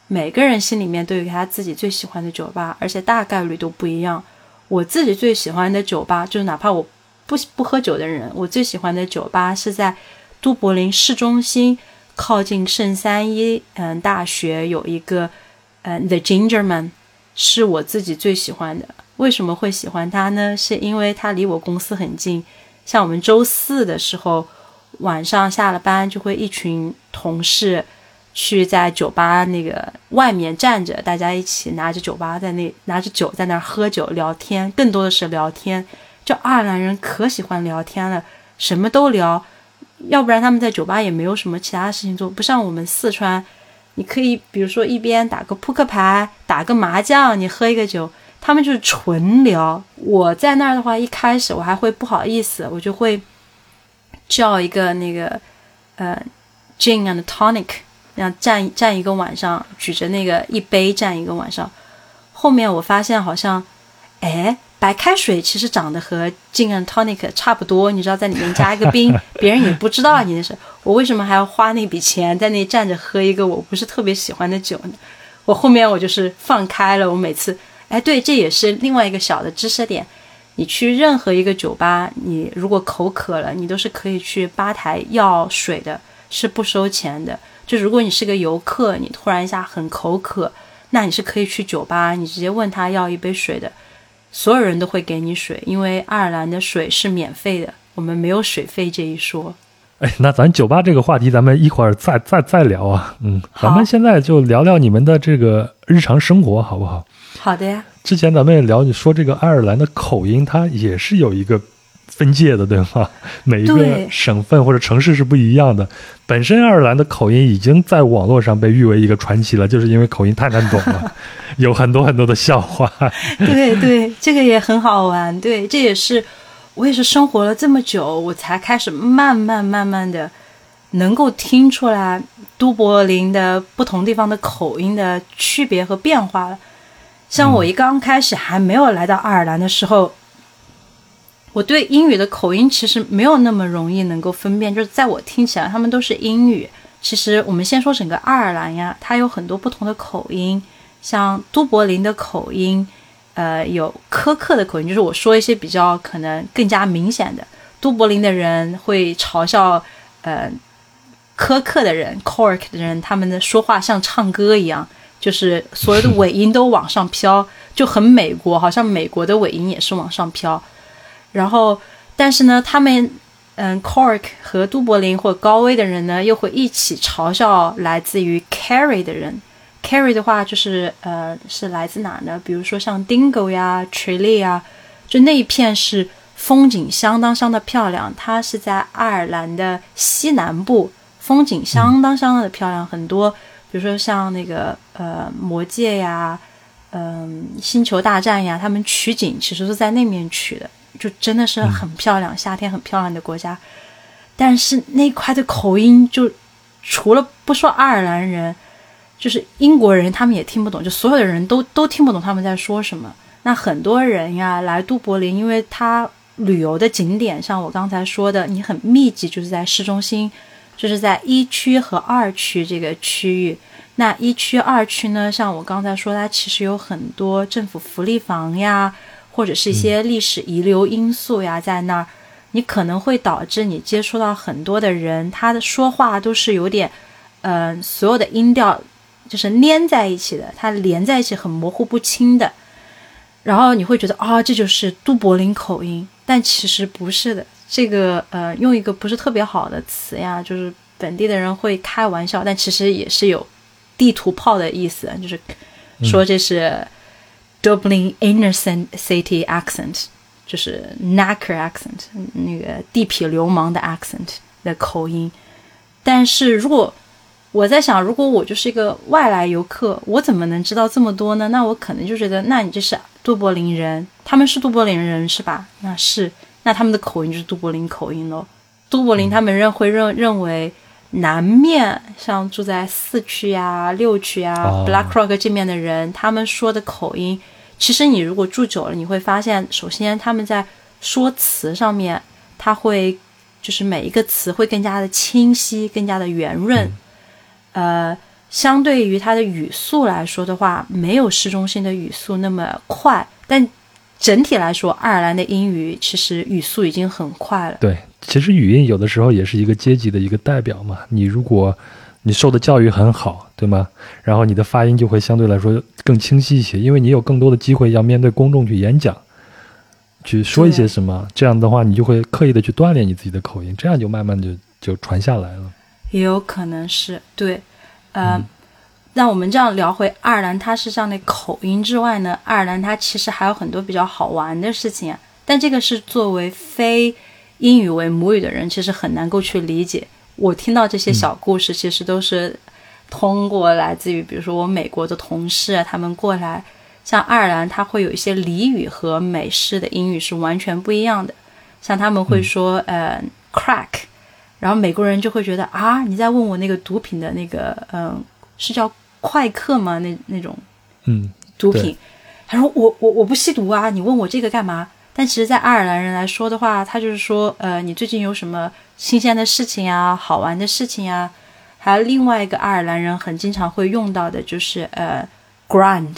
每个人心里面都有他自己最喜欢的酒吧，而且大概率都不一样。我自己最喜欢的酒吧，就是哪怕我不不喝酒的人，我最喜欢的酒吧是在都柏林市中心。靠近圣三一嗯大学有一个嗯 The Gingerman，是我自己最喜欢的。为什么会喜欢它呢？是因为它离我公司很近。像我们周四的时候晚上下了班，就会一群同事去在酒吧那个外面站着，大家一起拿着酒吧在那拿着酒在那儿喝酒聊天，更多的是聊天。就爱尔兰人可喜欢聊天了，什么都聊。要不然他们在酒吧也没有什么其他事情做，不像我们四川，你可以比如说一边打个扑克牌，打个麻将，你喝一个酒，他们就是纯聊。我在那儿的话，一开始我还会不好意思，我就会叫一个那个呃 gin and tonic，那样站站一个晚上，举着那个一杯站一个晚上。后面我发现好像，哎。白开水其实长得和 gin and tonic 差不多，你知道在里面加一个冰，别人也不知道你的是。我为什么还要花那笔钱在那站着喝一个我不是特别喜欢的酒呢？我后面我就是放开了，我每次，哎，对，这也是另外一个小的知识点。你去任何一个酒吧，你如果口渴了，你都是可以去吧台要水的，是不收钱的。就如果你是个游客，你突然一下很口渴，那你是可以去酒吧，你直接问他要一杯水的，所有人都会给你水，因为爱尔兰的水是免费的，我们没有水费这一说。哎，那咱酒吧这个话题，咱们一会儿再再再聊啊。嗯，咱们现在就聊聊你们的这个日常生活，好不好？好的呀。之前咱们也聊，你说这个爱尔兰的口音，它也是有一个分界的，对吗？每一个省份或者城市是不一样的。本身爱尔兰的口音已经在网络上被誉为一个传奇了，就是因为口音太难懂了，有很多很多的笑话。对对，这个也很好玩。对，这也是我也是生活了这么久，我才开始慢慢慢慢的能够听出来都柏林的不同地方的口音的区别和变化了。像我一刚开始还没有来到爱尔兰的时候，我对英语的口音其实没有那么容易能够分辨，就是在我听起来他们都是英语。其实我们先说整个爱尔兰呀，它有很多不同的口音，像都柏林的口音，呃，有苛刻的口音，就是我说一些比较可能更加明显的，都柏林的人会嘲笑呃苛刻的人，Cork 的人，他们的说话像唱歌一样。就是所有的尾音都往上飘，就很美国，好像美国的尾音也是往上飘。然后，但是呢，他们，嗯，Cork 和都柏林或高威的人呢，又会一起嘲笑来自于 Carry 的人。Carry 的话，就是呃，是来自哪呢？比如说像 Dingle 呀、Tralee 呀，就那一片是风景相当相当的漂亮。它是在爱尔兰的西南部，风景相当相当的漂亮，很多。比如说像那个呃《魔戒》呀，嗯，《星球大战》呀，他们取景其实是在那面取的，就真的是很漂亮，夏天很漂亮的国家。但是那块的口音，就除了不说爱尔兰人，就是英国人，他们也听不懂，就所有的人都都听不懂他们在说什么。那很多人呀来都柏林，因为他旅游的景点，像我刚才说的，你很密集，就是在市中心。就是在一区和二区这个区域，那一区、二区呢，像我刚才说，它其实有很多政府福利房呀，或者是一些历史遗留因素呀，在那儿，你可能会导致你接触到很多的人，他的说话都是有点，嗯，所有的音调就是粘在一起的，它连在一起很模糊不清的，然后你会觉得啊，这就是都柏林口音，但其实不是的。这个呃，用一个不是特别好的词呀，就是本地的人会开玩笑，但其实也是有地图炮的意思，就是说这是 Dublin innocent city accent，就是 knacker accent，那个地痞流氓的 accent 的口音。但是如果我在想，如果我就是一个外来游客，我怎么能知道这么多呢？那我可能就觉得，那你这是杜柏林人，他们是杜柏林人是吧？那是。那他们的口音就是杜柏林口音喽。杜柏林他们认会认认为南面像住在四区呀、六区呀、Blackrock 这面的人，他们说的口音，其实你如果住久了，你会发现，首先他们在说词上面，他会就是每一个词会更加的清晰、更加的圆润。呃，相对于它的语速来说的话，没有市中心的语速那么快，但。整体来说，爱尔兰的英语其实语速已经很快了。对，其实语音有的时候也是一个阶级的一个代表嘛。你如果你受的教育很好，对吗？然后你的发音就会相对来说更清晰一些，因为你有更多的机会要面对公众去演讲，去说一些什么。这样的话，你就会刻意的去锻炼你自己的口音，这样就慢慢就就传下来了。也有可能是对，呃。那我们这样聊回爱尔兰，它是这样的口音之外呢，爱尔兰它其实还有很多比较好玩的事情。啊但这个是作为非英语为母语的人，其实很难够去理解。我听到这些小故事，其实都是通过来自于，比如说我美国的同事啊，他们过来。像爱尔兰，它会有一些俚语和美式的英语是完全不一样的。像他们会说呃 crack，然后美国人就会觉得啊，你在问我那个毒品的那个嗯，是叫。快克吗？那那种，嗯，毒品。他说我我我不吸毒啊，你问我这个干嘛？但其实，在爱尔兰人来说的话，他就是说，呃，你最近有什么新鲜的事情啊，好玩的事情啊？还有另外一个爱尔兰人很经常会用到的，就是呃，grand，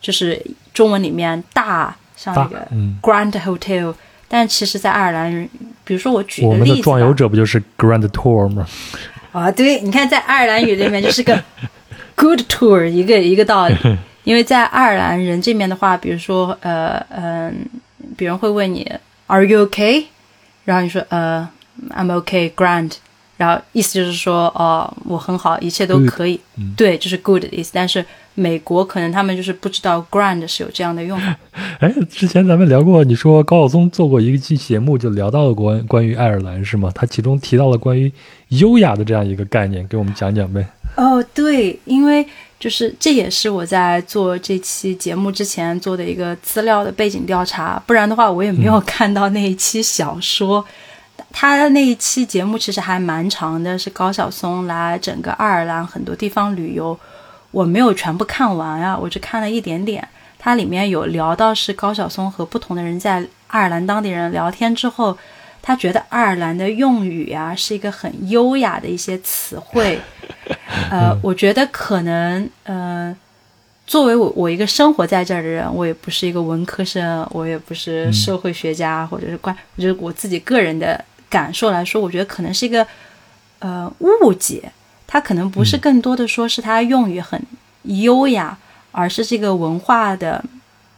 就是中文里面大像那个 Grand Hotel，但其实，在爱尔兰，比如说我举个例子，我们的壮游者不就是 Grand Tour 吗？啊，对，你看在爱尔兰语里面就是个 Good Tour，一个一个道理。因为在爱尔兰人这边的话，比如说呃嗯，别人会问你 Are you okay？然后你说呃 I'm okay, Grand。然后意思就是说，哦，我很好，一切都可以，对，就是 good 的意思。但是美国可能他们就是不知道 grand 是有这样的用法。哎，之前咱们聊过，你说高晓松做过一期节目，就聊到了关关于爱尔兰是吗？他其中提到了关于优雅的这样一个概念，给我们讲讲呗。哦，对，因为就是这也是我在做这期节目之前做的一个资料的背景调查，不然的话我也没有看到那一期小说。他那一期节目其实还蛮长的，是高晓松来整个爱尔兰很多地方旅游，我没有全部看完啊，我只看了一点点。它里面有聊到是高晓松和不同的人在爱尔兰当地人聊天之后，他觉得爱尔兰的用语啊是一个很优雅的一些词汇。呃，我觉得可能呃，作为我我一个生活在这儿的人，我也不是一个文科生，我也不是社会学家或者是关，我觉得我自己个人的。感受来说，我觉得可能是一个呃误解，它可能不是更多的说是它用语很优雅，而是这个文化的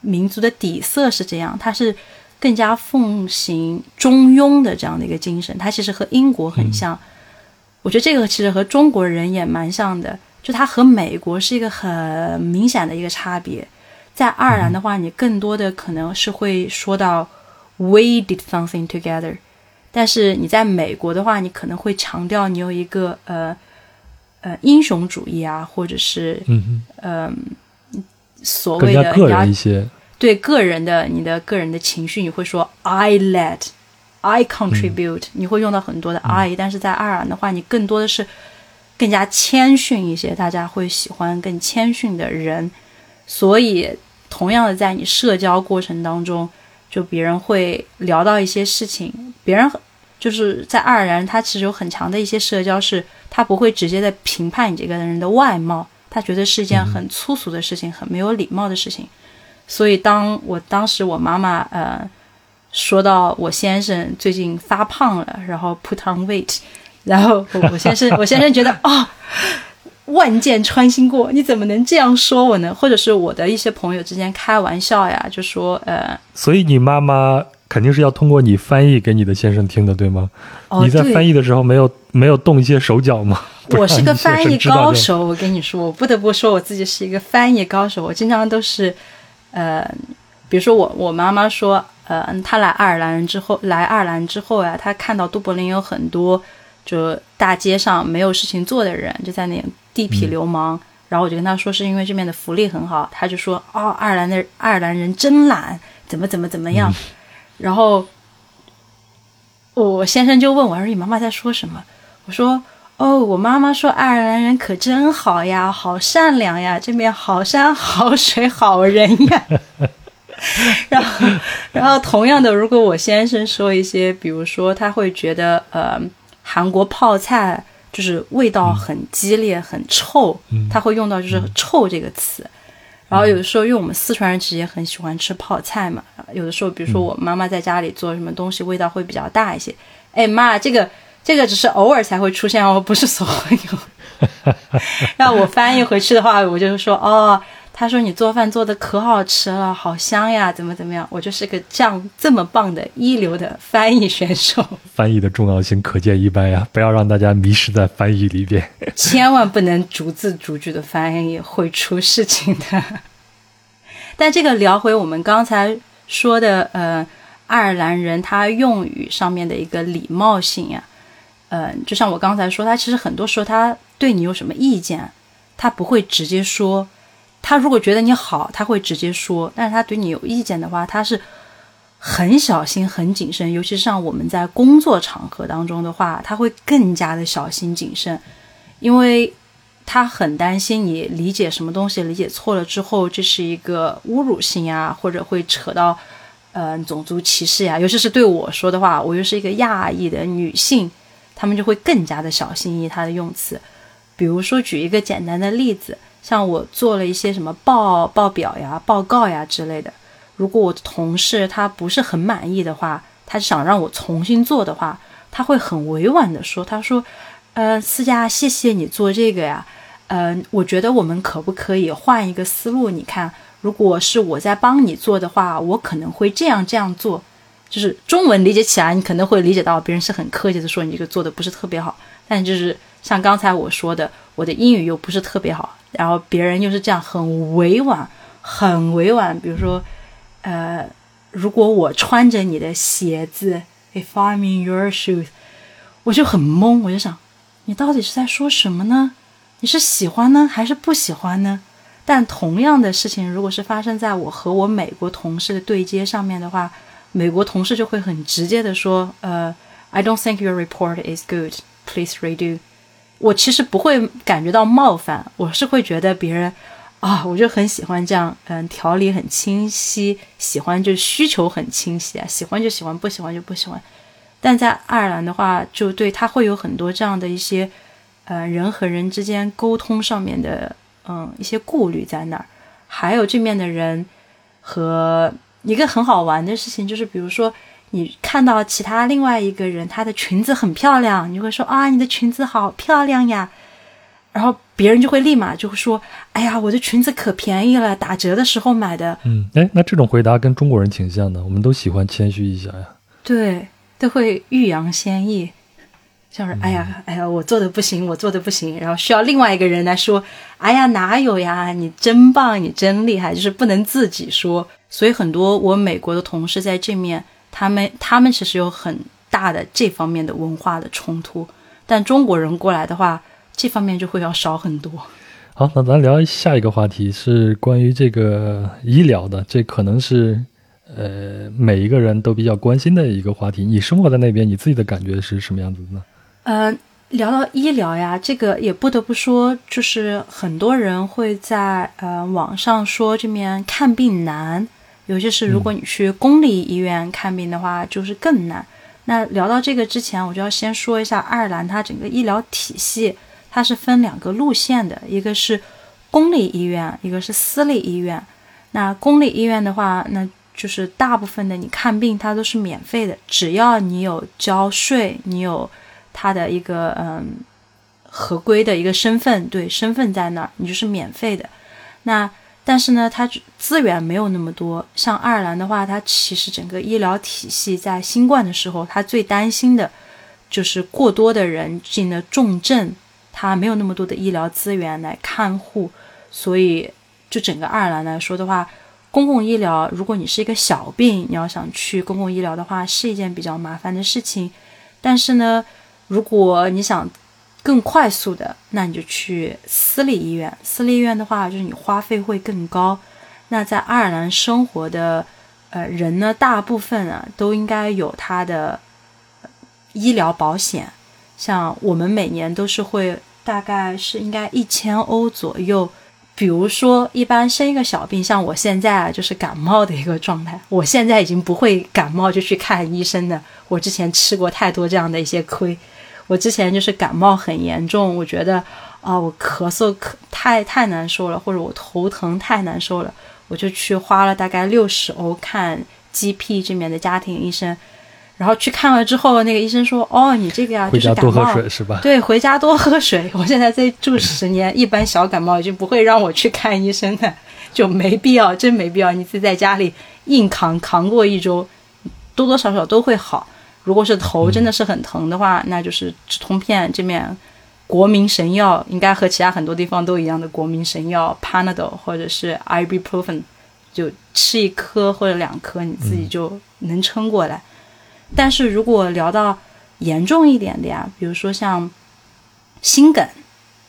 民族的底色是这样，它是更加奉行中庸的这样的一个精神，它其实和英国很像，我觉得这个其实和中国人也蛮像的，就它和美国是一个很明显的一个差别，在爱尔兰的话，你更多的可能是会说到 we did something together。但是你在美国的话，你可能会强调你有一个呃呃英雄主义啊，或者是嗯呃所谓的个人一些对个人的你的个人的情绪，你会说 I led，I contribute，你会用到很多的 I。但是在爱尔兰的话，你更多的是更加谦逊一些，大家会喜欢更谦逊的人。所以同样的，在你社交过程当中。就别人会聊到一些事情，别人就是在爱尔兰，他其实有很强的一些社交，是他不会直接的评判你这个人的外貌，他觉得是一件很粗俗的事情，很没有礼貌的事情。所以当我当时我妈妈呃说到我先生最近发胖了，然后 put on weight，然后我先生我先生觉得哦。万箭穿心过，你怎么能这样说我呢？或者是我的一些朋友之间开玩笑呀，就说呃，所以你妈妈肯定是要通过你翻译给你的先生听的，对吗？哦，你在翻译的时候没有没有动一些手脚吗？我是个翻译高手，我跟你说，我不得不说我自己是一个翻译高手。我经常都是呃，比如说我我妈妈说呃，她来爱尔兰之后，来爱尔兰之后呀，她看到都柏林有很多就大街上没有事情做的人，就在那。地痞流氓，然后我就跟他说，是因为这边的福利很好，他就说，哦，爱尔兰的爱尔兰人真懒，怎么怎么怎么样，然后我先生就问我，说你妈妈在说什么？我说，哦，我妈妈说爱尔兰人可真好呀，好善良呀，这边好山好水好人呀。然后，然后同样的，如果我先生说一些，比如说他会觉得，呃，韩国泡菜。就是味道很激烈、很臭，他会用到就是“臭”这个词。然后有的时候，因为我们四川人其实也很喜欢吃泡菜嘛，有的时候，比如说我妈妈在家里做什么东西，味道会比较大一些。哎妈，这个这个只是偶尔才会出现哦，不是所有。让我翻译回去的话，我就说哦。他说：“你做饭做的可好吃了，好香呀，怎么怎么样？我就是个这样这么棒的一流的翻译选手。翻译的重要性可见一斑呀！不要让大家迷失在翻译里边，千万不能逐字逐句的翻译，会出事情的。但这个聊回我们刚才说的，呃，爱尔兰人他用语上面的一个礼貌性呀，呃，就像我刚才说，他其实很多时候他对你有什么意见，他不会直接说。”他如果觉得你好，他会直接说；但是他对你有意见的话，他是很小心、很谨慎。尤其是像我们在工作场合当中的话，他会更加的小心谨慎，因为他很担心你理解什么东西理解错了之后，这是一个侮辱性呀，或者会扯到呃种族歧视呀。尤其是对我说的话，我又是一个亚裔的女性，他们就会更加的小心翼翼他的用词。比如说，举一个简单的例子。像我做了一些什么报报表呀、报告呀之类的，如果我的同事他不是很满意的话，他想让我重新做的话，他会很委婉的说：“他说，呃，思佳，谢谢你做这个呀，嗯，我觉得我们可不可以换一个思路？你看，如果是我在帮你做的话，我可能会这样这样做。就是中文理解起来，你可能会理解到别人是很客气的说你这个做的不是特别好，但就是像刚才我说的，我的英语又不是特别好，然后别人又是这样很委婉，很委婉，比如说，呃。”如果我穿着你的鞋子，If I'm in your shoes，我就很懵，我就想，你到底是在说什么呢？你是喜欢呢，还是不喜欢呢？但同样的事情，如果是发生在我和我美国同事的对接上面的话，美国同事就会很直接的说，呃，I don't think your report is good. Please redo。我其实不会感觉到冒犯，我是会觉得别人。啊，我就很喜欢这样，嗯，条理很清晰，喜欢就需求很清晰啊，喜欢就喜欢，不喜欢就不喜欢。但在爱尔兰的话，就对他会有很多这样的一些，呃，人和人之间沟通上面的，嗯，一些顾虑在那儿。还有这面的人和一个很好玩的事情，就是比如说你看到其他另外一个人，她的裙子很漂亮，你就会说啊，你的裙子好漂亮呀。然后别人就会立马就会说：“哎呀，我的裙子可便宜了，打折的时候买的。”嗯，哎，那这种回答跟中国人挺像的，我们都喜欢谦虚一下呀。对，都会欲扬先抑，像是“哎呀，哎呀，我做的不行，我做的不行”，然后需要另外一个人来说：“哎呀，哪有呀，你真棒，你真厉害。”就是不能自己说。所以很多我美国的同事在这面，他们他们其实有很大的这方面的文化的冲突，但中国人过来的话。这方面就会要少很多。好，那咱聊下一个话题，是关于这个医疗的。这可能是呃每一个人都比较关心的一个话题。你生活在那边，你自己的感觉是什么样子的呢？呃，聊到医疗呀，这个也不得不说，就是很多人会在呃网上说这边看病难，尤其是如果你去公立医院看病的话，就是更难。那聊到这个之前，我就要先说一下爱尔兰它整个医疗体系。它是分两个路线的，一个是公立医院，一个是私立医院。那公立医院的话，那就是大部分的你看病它都是免费的，只要你有交税，你有它的一个嗯合规的一个身份，对身份在那儿，你就是免费的。那但是呢，它资源没有那么多。像爱尔兰的话，它其实整个医疗体系在新冠的时候，它最担心的就是过多的人进了重症。他没有那么多的医疗资源来看护，所以就整个爱尔兰来说的话，公共医疗，如果你是一个小病，你要想去公共医疗的话，是一件比较麻烦的事情。但是呢，如果你想更快速的，那你就去私立医院。私立医院的话，就是你花费会更高。那在爱尔兰生活的呃人呢，大部分啊都应该有他的医疗保险，像我们每年都是会。大概是应该一千欧左右。比如说，一般生一个小病，像我现在啊，就是感冒的一个状态。我现在已经不会感冒就去看医生的。我之前吃过太多这样的一些亏。我之前就是感冒很严重，我觉得啊，我咳嗽咳太太难受了，或者我头疼太难受了，我就去花了大概六十欧看 GP 这边的家庭医生。然后去看了之后，那个医生说：“哦，你这个呀，就是感冒。”回家多喝水是吧？对，回家多喝水。我现在在住十年，一般小感冒已经不会让我去看医生的，就没必要，真没必要。你自己在家里硬扛，扛过一周，多多少少都会好。如果是头真的是很疼的话，那就是止痛片这面国民神药，应该和其他很多地方都一样的国民神药，Panadol 或者是 Ibuprofen，就吃一颗或者两颗，你自己就能撑过来。但是如果聊到严重一点的呀，比如说像心梗，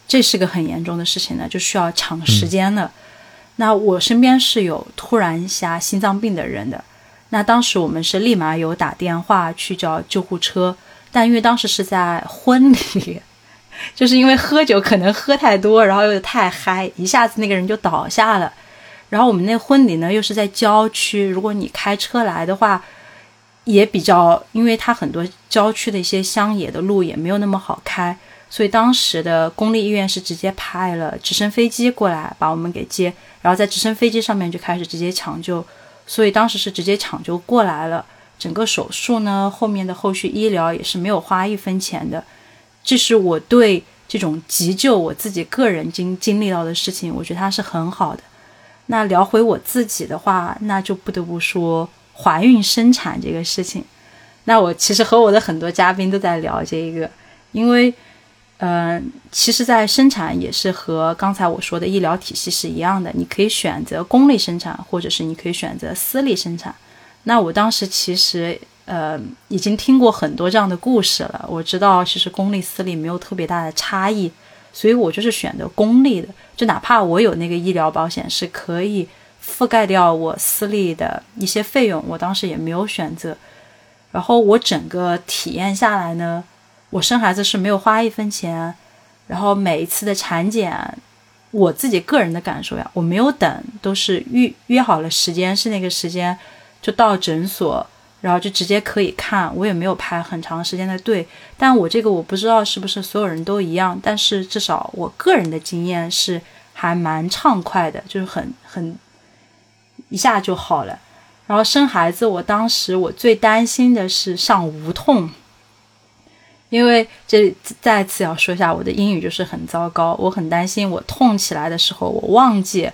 这是个很严重的事情呢，就需要长时间了。那我身边是有突然一下心脏病的人的，那当时我们是立马有打电话去叫救护车，但因为当时是在婚礼，就是因为喝酒可能喝太多，然后又太嗨，一下子那个人就倒下了。然后我们那婚礼呢又是在郊区，如果你开车来的话。也比较，因为它很多郊区的一些乡野的路也没有那么好开，所以当时的公立医院是直接派了直升飞机过来把我们给接，然后在直升飞机上面就开始直接抢救。所以当时是直接抢救过来了。整个手术呢，后面的后续医疗也是没有花一分钱的。这是我对这种急救我自己个人经经历到的事情，我觉得它是很好的。那聊回我自己的话，那就不得不说怀孕生产这个事情。那我其实和我的很多嘉宾都在聊这一个，因为，嗯，其实，在生产也是和刚才我说的医疗体系是一样的，你可以选择公立生产，或者是你可以选择私立生产。那我当时其实呃已经听过很多这样的故事了，我知道其实公立私立没有特别大的差异，所以我就是选择公立的，就哪怕我有那个医疗保险是可以覆盖掉我私立的一些费用，我当时也没有选择。然后我整个体验下来呢，我生孩子是没有花一分钱，然后每一次的产检，我自己个人的感受呀，我没有等，都是预约好了时间是那个时间。就到诊所，然后就直接可以看，我也没有排很长时间的队。但我这个我不知道是不是所有人都一样，但是至少我个人的经验是还蛮畅快的，就是很很一下就好了。然后生孩子，我当时我最担心的是上无痛，因为这再次要说一下我的英语就是很糟糕，我很担心我痛起来的时候我忘记。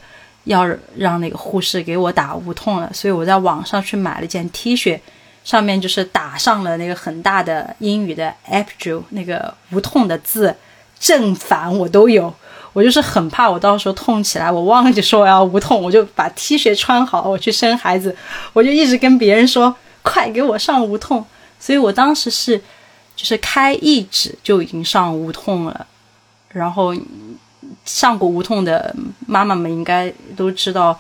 要让那个护士给我打无痛了，所以我在网上去买了件 T 恤，上面就是打上了那个很大的英语的 epidural 那个无痛的字，正反我都有。我就是很怕我到时候痛起来，我忘记说我要无痛，我就把 T 恤穿好，我去生孩子，我就一直跟别人说快给我上无痛。所以我当时是就是开一指就已经上无痛了，然后。上过无痛的妈妈们应该都知道，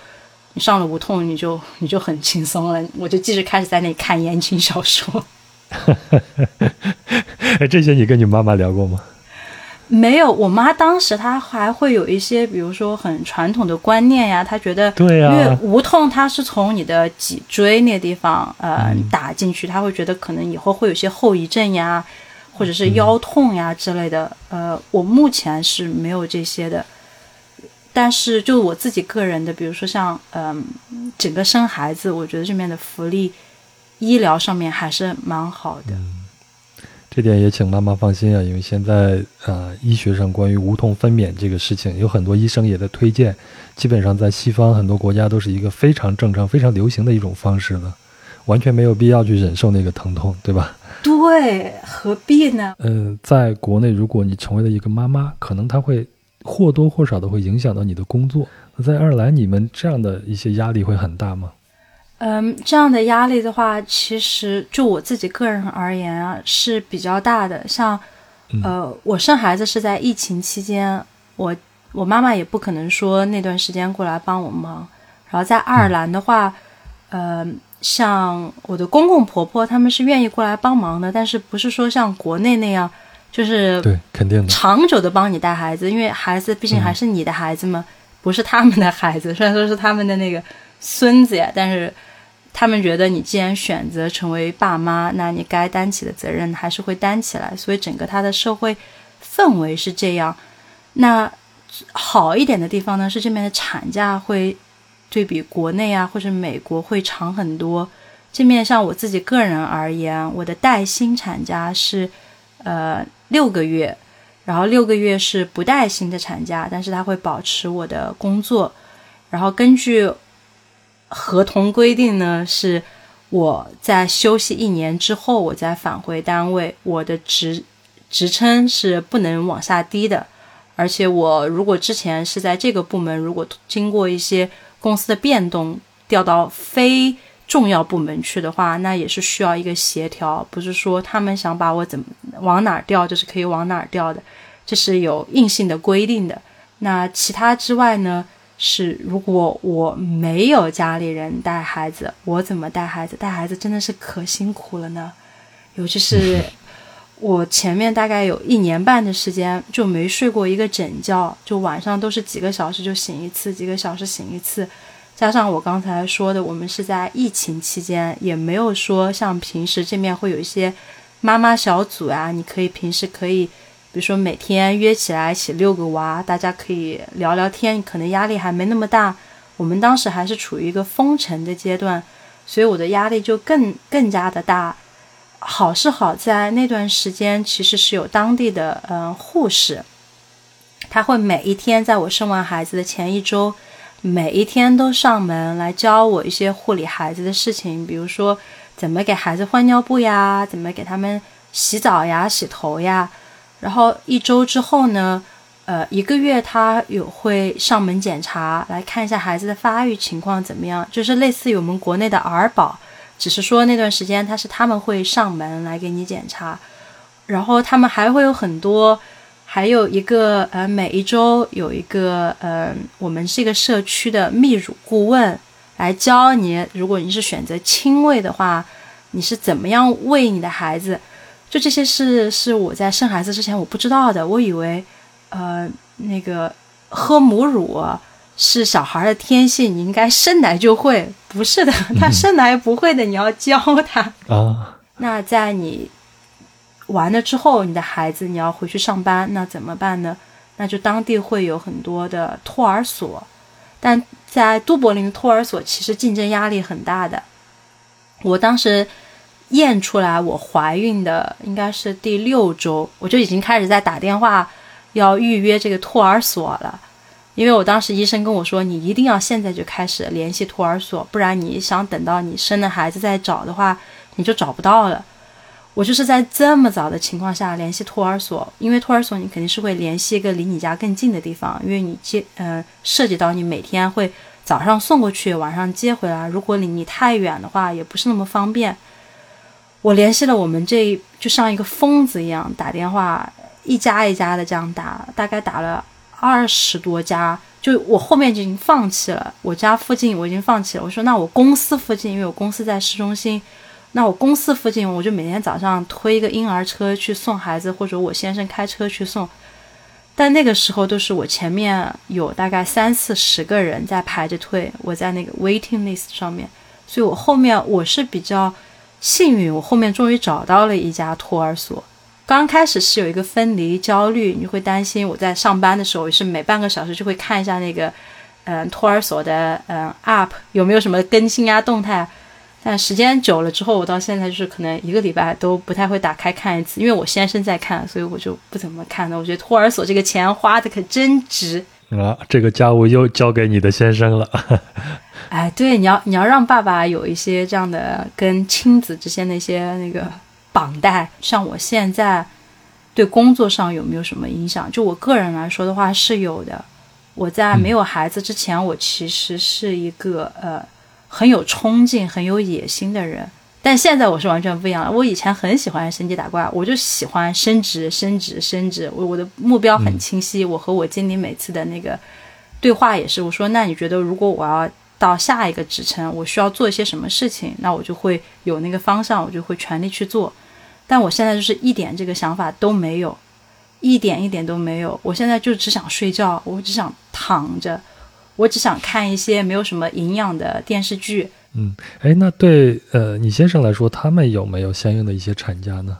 你上了无痛，你就你就很轻松了。我就继续开始在那里看言情小说。哎，这些你跟你妈妈聊过吗？没有，我妈当时她还会有一些，比如说很传统的观念呀，她觉得对呀，因为无痛它是从你的脊椎那地方呃打进去，她会觉得可能以后会有些后遗症呀。或者是腰痛呀之类的，呃，我目前是没有这些的，但是就我自己个人的，比如说像嗯，整个生孩子，我觉得这边的福利、医疗上面还是蛮好的。这点也请妈妈放心啊，因为现在呃，医学上关于无痛分娩这个事情，有很多医生也在推荐，基本上在西方很多国家都是一个非常正常、非常流行的一种方式了，完全没有必要去忍受那个疼痛，对吧？对，何必呢？嗯，在国内，如果你成为了一个妈妈，可能她会或多或少的会影响到你的工作。那在爱尔兰，你们这样的一些压力会很大吗？嗯，这样的压力的话，其实就我自己个人而言啊，是比较大的。像，呃，我生孩子是在疫情期间，我我妈妈也不可能说那段时间过来帮我忙。然后在爱尔兰的话，呃。像我的公公婆婆，他们是愿意过来帮忙的，但是不是说像国内那样，就是对肯定的长久的帮你带孩子，因为孩子毕竟还是你的孩子嘛，不是他们的孩子，虽然说是他们的那个孙子呀，但是他们觉得你既然选择成为爸妈，那你该担起的责任还是会担起来，所以整个他的社会氛围是这样。那好一点的地方呢，是这边的产假会。对比国内啊，或者美国会长很多。这面像我自己个人而言，我的带薪产假是呃六个月，然后六个月是不带薪的产假，但是他会保持我的工作。然后根据合同规定呢，是我在休息一年之后，我再返回单位，我的职职称是不能往下低的。而且我如果之前是在这个部门，如果经过一些公司的变动调到非重要部门去的话，那也是需要一个协调，不是说他们想把我怎么往哪儿调就是可以往哪儿调的，这是有硬性的规定的。那其他之外呢，是如果我没有家里人带孩子，我怎么带孩子？带孩子真的是可辛苦了呢，尤其是我前面大概有一年半的时间就没睡过一个整觉，就晚上都是几个小时就醒一次，几个小时醒一次。加上我刚才说的，我们是在疫情期间，也没有说像平时这面会有一些妈妈小组啊，你可以平时可以，比如说每天约起来一起遛个娃，大家可以聊聊天，可能压力还没那么大。我们当时还是处于一个封城的阶段，所以我的压力就更更加的大。好是好在那段时间其实是有当地的嗯护士，他会每一天在我生完孩子的前一周，每一天都上门来教我一些护理孩子的事情，比如说怎么给孩子换尿布呀，怎么给他们洗澡呀、洗头呀。然后一周之后呢，呃，一个月他有会上门检查，来看一下孩子的发育情况怎么样，就是类似于我们国内的儿保。只是说那段时间他是他们会上门来给你检查，然后他们还会有很多，还有一个呃每一周有一个呃我们是一个社区的泌乳顾问来教你，如果你是选择亲喂的话，你是怎么样喂你的孩子？就这些事是我在生孩子之前我不知道的，我以为呃那个喝母乳。是小孩的天性，你应该生来就会。不是的，他生来不会的，你要教他啊。那在你完了之后，你的孩子你要回去上班，那怎么办呢？那就当地会有很多的托儿所，但在都柏林的托儿所其实竞争压力很大的。我当时验出来我怀孕的应该是第六周，我就已经开始在打电话要预约这个托儿所了。因为我当时医生跟我说，你一定要现在就开始联系托儿所，不然你想等到你生了孩子再找的话，你就找不到了。我就是在这么早的情况下联系托儿所，因为托儿所你肯定是会联系一个离你家更近的地方，因为你接呃涉及到你每天会早上送过去，晚上接回来，如果离你太远的话，也不是那么方便。我联系了我们这就像一个疯子一样打电话，一家一家的这样打，大概打了。二十多家，就我后面已经放弃了。我家附近我已经放弃了。我说那我公司附近，因为我公司在市中心，那我公司附近我就每天早上推一个婴儿车去送孩子，或者我先生开车去送。但那个时候都是我前面有大概三四十个人在排着队，我在那个 waiting list 上面，所以我后面我是比较幸运，我后面终于找到了一家托儿所。刚开始是有一个分离焦虑，你会担心我在上班的时候也是每半个小时就会看一下那个，嗯，托儿所的嗯 app 有没有什么更新啊动态。但时间久了之后，我到现在就是可能一个礼拜都不太会打开看一次，因为我先生在看，所以我就不怎么看了。我觉得托儿所这个钱花的可真值啊！这个家务又交给你的先生了。哎，对，你要你要让爸爸有一些这样的跟亲子之间的一些那个。绑带，像我现在对工作上有没有什么影响？就我个人来说的话是有的。我在没有孩子之前，我其实是一个呃很有冲劲、很有野心的人。但现在我是完全不一样了。我以前很喜欢升级打怪，我就喜欢升职、升职、升职。我我的目标很清晰。我和我经理每次的那个对话也是，我说：“那你觉得如果我要到下一个职称，我需要做一些什么事情？那我就会有那个方向，我就会全力去做。”但我现在就是一点这个想法都没有，一点一点都没有。我现在就只想睡觉，我只想躺着，我只想看一些没有什么营养的电视剧。嗯，哎，那对呃你先生来说，他们有没有相应的一些产假呢？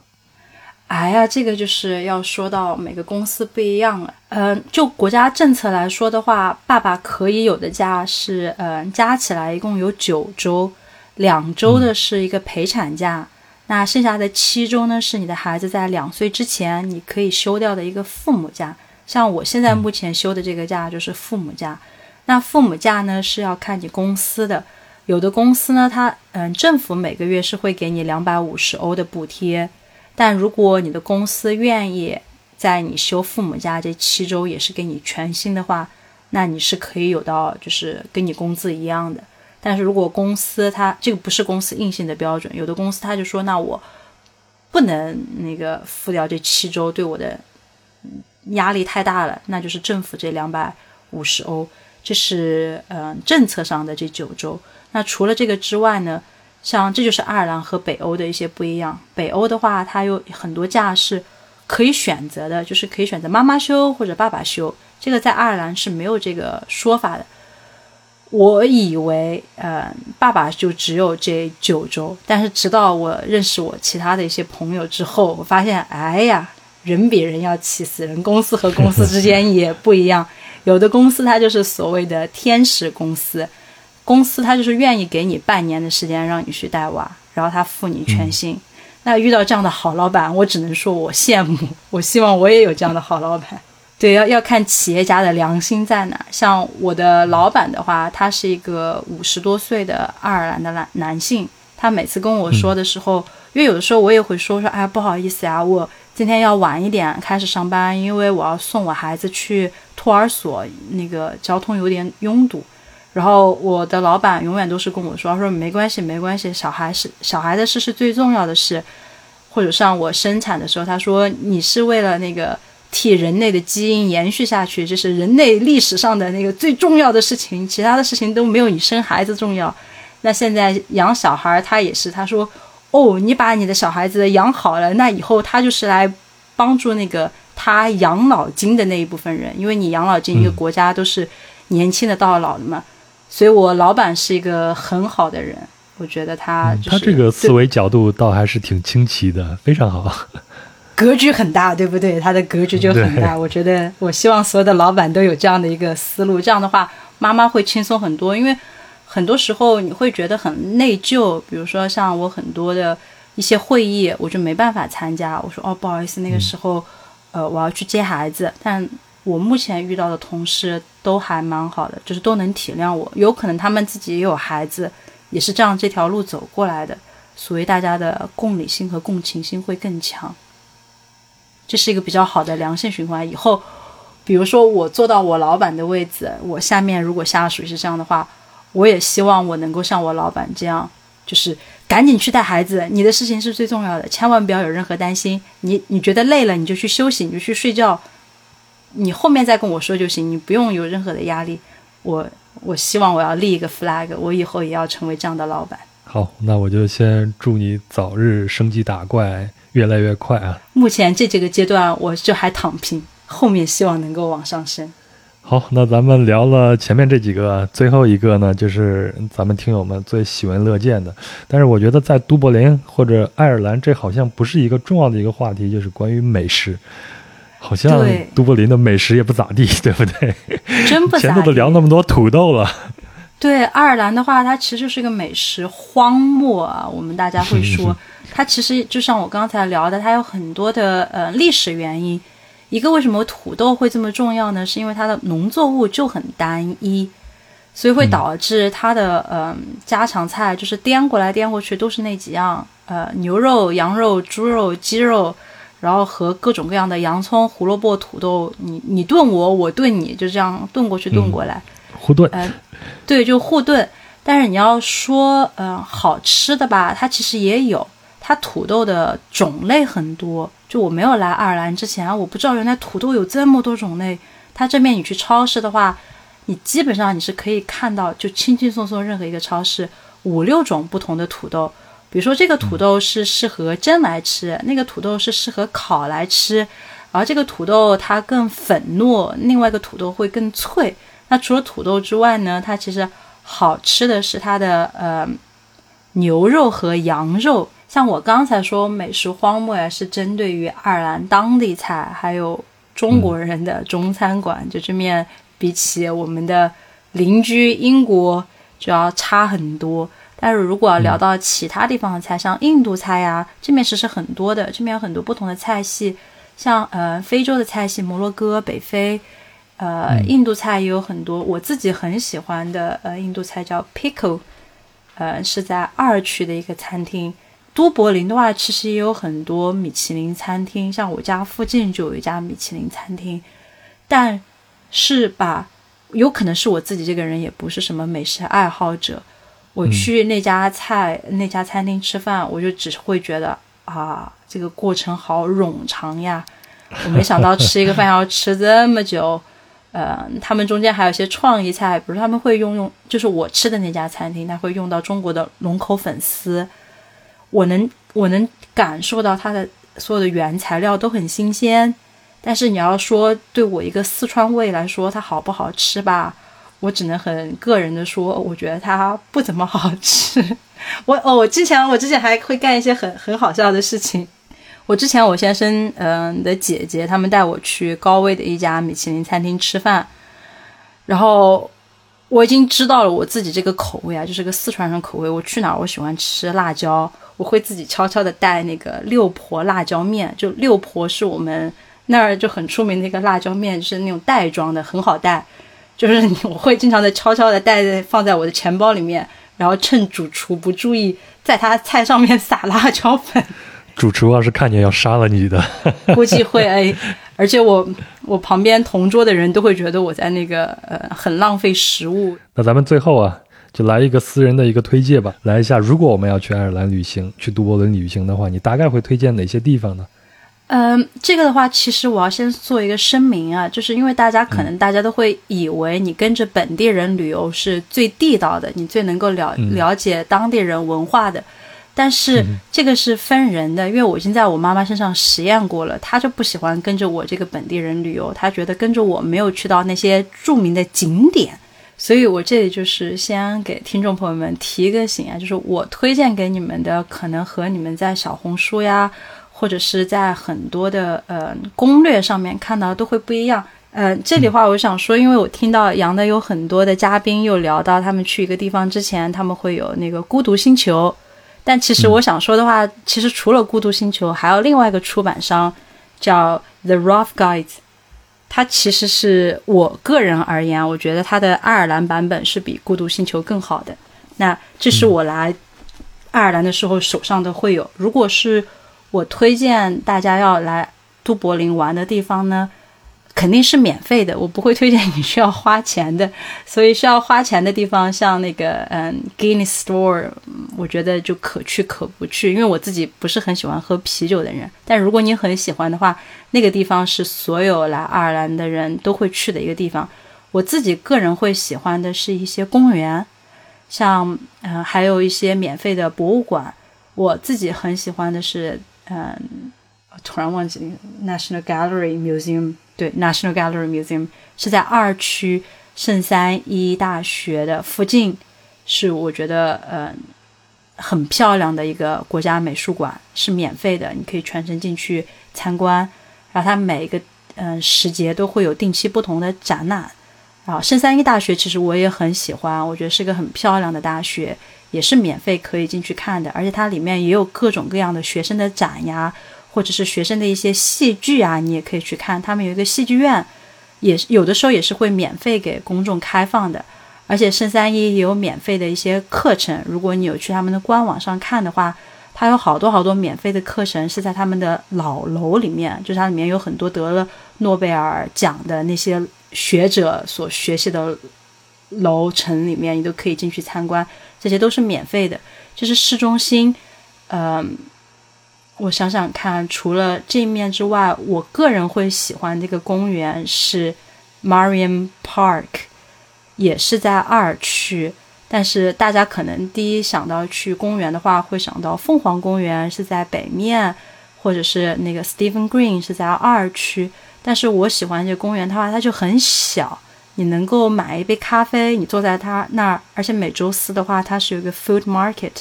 哎呀，这个就是要说到每个公司不一样了。嗯，就国家政策来说的话，爸爸可以有的假是，嗯，加起来一共有九周，两周的是一个陪产假。那剩下的七周呢，是你的孩子在两岁之前你可以休掉的一个父母假。像我现在目前休的这个假就是父母假。那父母假呢是要看你公司的，有的公司呢，它嗯，政府每个月是会给你两百五十欧的补贴。但如果你的公司愿意在你休父母假这七周也是给你全薪的话，那你是可以有到就是跟你工资一样的。但是如果公司它这个不是公司硬性的标准，有的公司他就说，那我不能那个付掉这七周，对我的压力太大了，那就是政府这两百五十欧，这是嗯政策上的这九周。那除了这个之外呢，像这就是爱尔兰和北欧的一些不一样。北欧的话，它有很多假是可以选择的，就是可以选择妈妈休或者爸爸休，这个在爱尔兰是没有这个说法的。我以为，呃，爸爸就只有这九周，但是直到我认识我其他的一些朋友之后，我发现，哎呀，人比人要气死人，公司和公司之间 也不一样，有的公司它就是所谓的天使公司，公司他就是愿意给你半年的时间让你去带娃，然后他付你全薪。那遇到这样的好老板，我只能说我羡慕，我希望我也有这样的好老板。对，要要看企业家的良心在哪。像我的老板的话，他是一个五十多岁的爱尔兰的男男性，他每次跟我说的时候，因为有的时候我也会说说，哎，不好意思呀，我今天要晚一点开始上班，因为我要送我孩子去托儿所，那个交通有点拥堵。然后我的老板永远都是跟我说，说没关系，没关系，小孩是小孩的事是最重要的事。或者像我生产的时候，他说你是为了那个。替人类的基因延续下去，这是人类历史上的那个最重要的事情，其他的事情都没有你生孩子重要。那现在养小孩，他也是，他说，哦，你把你的小孩子养好了，那以后他就是来帮助那个他养老金的那一部分人，因为你养老金一个国家都是年轻的到老的嘛。所以我老板是一个很好的人，我觉得他他这个思维角度倒还是挺清奇的，非常好。格局很大，对不对？他的格局就很大。我觉得，我希望所有的老板都有这样的一个思路。这样的话，妈妈会轻松很多。因为很多时候你会觉得很内疚。比如说，像我很多的一些会议，我就没办法参加。我说：“哦，不好意思，那个时候，呃，我要去接孩子。”但我目前遇到的同事都还蛮好的，就是都能体谅我。有可能他们自己也有孩子，也是这样这条路走过来的，所以大家的共理心和共情心会更强。这是一个比较好的良性循环。以后，比如说我坐到我老板的位置，我下面如果下属是这样的话，我也希望我能够像我老板这样，就是赶紧去带孩子。你的事情是最重要的，千万不要有任何担心。你你觉得累了，你就去休息，你就去睡觉。你后面再跟我说就行，你不用有任何的压力。我我希望我要立一个 flag，我以后也要成为这样的老板。好，那我就先祝你早日升级打怪。越来越快啊！目前这几个阶段，我就还躺平，后面希望能够往上升。好，那咱们聊了前面这几个，最后一个呢，就是咱们听友们最喜闻乐见的。但是我觉得在都柏林或者爱尔兰，这好像不是一个重要的一个话题，就是关于美食。好像都柏林的美食也不咋地，对不对？真不咋地。前头都聊那么多土豆了。对，爱尔兰的话，它其实就是个美食荒漠啊。我们大家会说。它其实就像我刚才聊的，它有很多的呃历史原因。一个为什么土豆会这么重要呢？是因为它的农作物就很单一，所以会导致它的呃家常菜就是颠过来颠过去都是那几样，呃牛肉、羊肉、猪肉、鸡肉，然后和各种各样的洋葱、胡萝卜、土豆，你你炖我，我炖你，就这样炖过去炖过来，互炖。嗯，对，就互炖。但是你要说呃好吃的吧，它其实也有。它土豆的种类很多，就我没有来爱尔兰之前，我不知道原来土豆有这么多种类。它这边你去超市的话，你基本上你是可以看到，就轻轻松松任何一个超市五六种不同的土豆。比如说这个土豆是适合蒸来吃，那个土豆是适合烤来吃，而这个土豆它更粉糯，另外一个土豆会更脆。那除了土豆之外呢，它其实好吃的是它的呃牛肉和羊肉。像我刚才说美食荒漠呀，是针对于爱尔兰当地菜，还有中国人的中餐馆，就这面比起我们的邻居英国就要差很多。但是如果要聊到其他地方的菜，像印度菜呀，这面其实很多的，这边有很多不同的菜系，像呃非洲的菜系，摩洛哥、北非，呃印度菜也有很多。我自己很喜欢的呃印度菜叫 Pickle，呃是在二区的一个餐厅。都柏林的话，其实也有很多米其林餐厅，像我家附近就有一家米其林餐厅。但是吧，有可能是我自己这个人也不是什么美食爱好者，我去那家菜那家餐厅吃饭，我就只会觉得啊，这个过程好冗长呀。我没想到吃一个饭要吃这么久。呃，他们中间还有一些创意菜，比如他们会用用，就是我吃的那家餐厅，他会用到中国的龙口粉丝。我能我能感受到它的所有的原材料都很新鲜，但是你要说对我一个四川胃来说它好不好吃吧，我只能很个人的说，我觉得它不怎么好吃。我哦，我之前我之前还会干一些很很好笑的事情。我之前我先生嗯的姐姐他们带我去高位的一家米其林餐厅吃饭，然后我已经知道了我自己这个口味啊，就是个四川人口味。我去哪儿，我喜欢吃辣椒，我会自己悄悄的带那个六婆辣椒面。就六婆是我们那儿就很出名的一个辣椒面，是那种袋装的，很好带。就是我会经常的悄悄的带在放在我的钱包里面，然后趁主厨不注意，在他菜上面撒辣椒粉。主厨要是看见要杀了你的，估计会哎，而且我我旁边同桌的人都会觉得我在那个呃很浪费食物。那咱们最后啊，就来一个私人的一个推荐吧，来一下，如果我们要去爱尔兰旅行，去都柏林旅行的话，你大概会推荐哪些地方呢？嗯，这个的话，其实我要先做一个声明啊，就是因为大家可能大家都会以为你跟着本地人旅游是最地道的，你最能够了了解当地人文化的。但是这个是分人的，因为我已经在我妈妈身上实验过了，她就不喜欢跟着我这个本地人旅游，她觉得跟着我没有去到那些著名的景点，所以我这里就是先给听众朋友们提一个醒啊，就是我推荐给你们的可能和你们在小红书呀，或者是在很多的呃攻略上面看到都会不一样。呃，这里话我想说，因为我听到杨的有很多的嘉宾又聊到他们去一个地方之前，他们会有那个孤独星球。但其实我想说的话，其实除了《孤独星球》，还有另外一个出版商叫 The Rough Guides，它其实是我个人而言，我觉得它的爱尔兰版本是比《孤独星球》更好的。那这是我来爱尔兰的时候手上的会有。如果是我推荐大家要来都柏林玩的地方呢？肯定是免费的，我不会推荐你需要花钱的。所以需要花钱的地方，像那个嗯，Guinness Store，我觉得就可去可不去，因为我自己不是很喜欢喝啤酒的人。但如果你很喜欢的话，那个地方是所有来爱尔兰的人都会去的一个地方。我自己个人会喜欢的是一些公园，像嗯，还有一些免费的博物馆。我自己很喜欢的是嗯，突然忘记 National Gallery Museum。对，National Gallery Museum 是在二区圣三一大学的附近，是我觉得呃很漂亮的一个国家美术馆，是免费的，你可以全程进去参观。然后它每一个嗯时节都会有定期不同的展览。然后圣三一大学其实我也很喜欢，我觉得是个很漂亮的大学，也是免费可以进去看的，而且它里面也有各种各样的学生的展呀。或者是学生的一些戏剧啊，你也可以去看。他们有一个戏剧院，也是有的时候也是会免费给公众开放的。而且圣三一也有免费的一些课程，如果你有去他们的官网上看的话，它有好多好多免费的课程是在他们的老楼里面，就是它里面有很多得了诺贝尔奖的那些学者所学习的楼层里面，你都可以进去参观，这些都是免费的。就是市中心，嗯。我想想看，除了这面之外，我个人会喜欢这个公园是 Marion Park，也是在二区。但是大家可能第一想到去公园的话，会想到凤凰公园是在北面，或者是那个 Stephen Green 是在二区。但是我喜欢这公园的话，它就很小，你能够买一杯咖啡，你坐在他那儿，而且每周四的话，它是有一个 food market。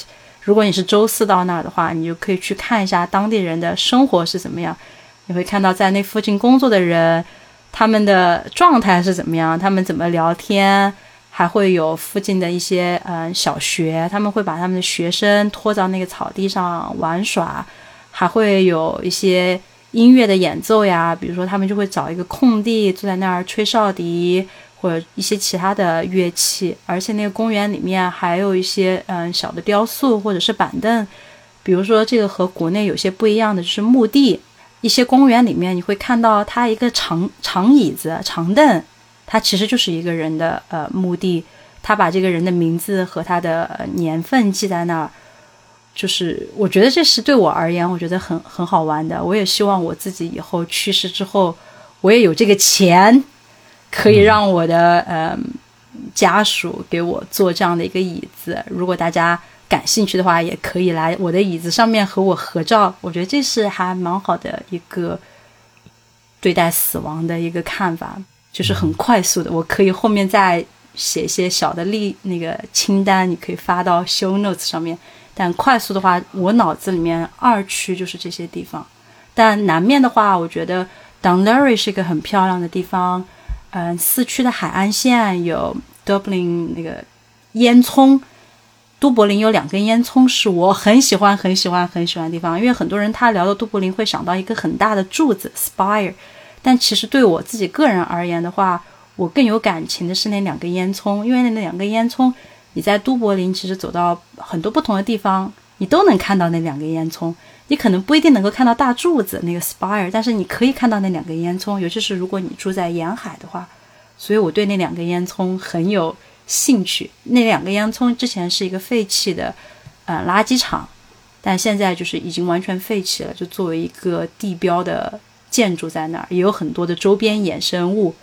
如果你是周四到那儿的话，你就可以去看一下当地人的生活是怎么样。你会看到在那附近工作的人，他们的状态是怎么样，他们怎么聊天，还会有附近的一些嗯小学，他们会把他们的学生拖到那个草地上玩耍，还会有一些音乐的演奏呀，比如说他们就会找一个空地坐在那儿吹哨笛。或者一些其他的乐器，而且那个公园里面还有一些嗯小的雕塑或者是板凳，比如说这个和国内有些不一样的就是墓地，一些公园里面你会看到它一个长长椅子、长凳，它其实就是一个人的呃墓地，他把这个人的名字和他的年份记在那儿，就是我觉得这是对我而言我觉得很很好玩的，我也希望我自己以后去世之后，我也有这个钱。可以让我的呃家属给我做这样的一个椅子，如果大家感兴趣的话，也可以来我的椅子上面和我合照。我觉得这是还蛮好的一个对待死亡的一个看法，就是很快速的。我可以后面再写一些小的例那个清单，你可以发到 show notes 上面。但快速的话，我脑子里面二区就是这些地方。但南面的话，我觉得 Dunleary 是一个很漂亮的地方。嗯，四区的海岸线有 Dublin 那个烟囱，都柏林有两根烟囱，是我很喜欢、很喜欢、很喜欢的地方。因为很多人他聊到都柏林会想到一个很大的柱子 spire，但其实对我自己个人而言的话，我更有感情的是那两根烟囱，因为那两根烟囱，你在都柏林其实走到很多不同的地方，你都能看到那两根烟囱。你可能不一定能够看到大柱子那个 spire，但是你可以看到那两根烟囱，尤其是如果你住在沿海的话。所以我对那两个烟囱很有兴趣。那两个烟囱之前是一个废弃的呃垃圾场，但现在就是已经完全废弃了，就作为一个地标的建筑在那儿，也有很多的周边衍生物。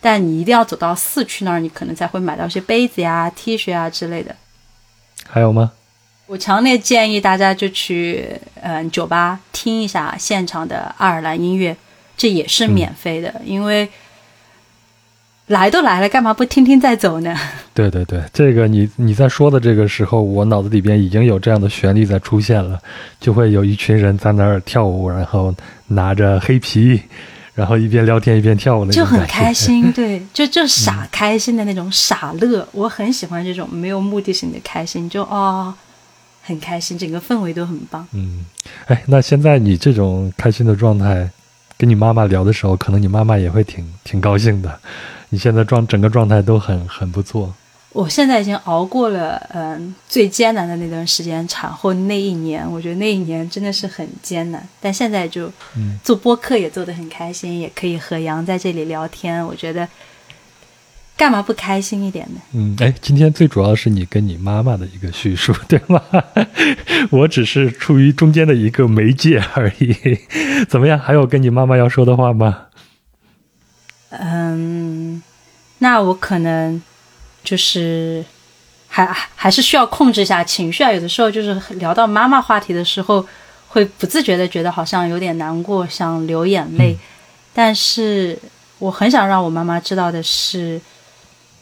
但你一定要走到四区那儿，你可能才会买到一些杯子呀、T 恤啊之类的。还有吗？我强烈建议大家就去嗯酒吧听一下现场的爱尔兰音乐，这也是免费的，因为来都来了，干嘛不听听再走呢？对对对，这个你你在说的这个时候，我脑子里边已经有这样的旋律在出现了，就会有一群人在那儿跳舞，然后拿着黑皮，然后一边聊天一边跳舞，就很开心，对，就就傻开心的那种傻乐，我很喜欢这种没有目的性的开心，就哦。很开心，整个氛围都很棒。嗯，哎，那现在你这种开心的状态，跟你妈妈聊的时候，可能你妈妈也会挺挺高兴的。你现在状整个状态都很很不错。我现在已经熬过了嗯最艰难的那段时间，产后那一年，我觉得那一年真的是很艰难。但现在就做播客也做得很开心，也可以和杨在这里聊天，我觉得。干嘛不开心一点呢？嗯，哎，今天最主要是你跟你妈妈的一个叙述，对吗？我只是处于中间的一个媒介而已。怎么样？还有跟你妈妈要说的话吗？嗯，那我可能就是还还是需要控制一下情绪啊。有的时候就是聊到妈妈话题的时候，会不自觉的觉得好像有点难过，想流眼泪。但是我很想让我妈妈知道的是。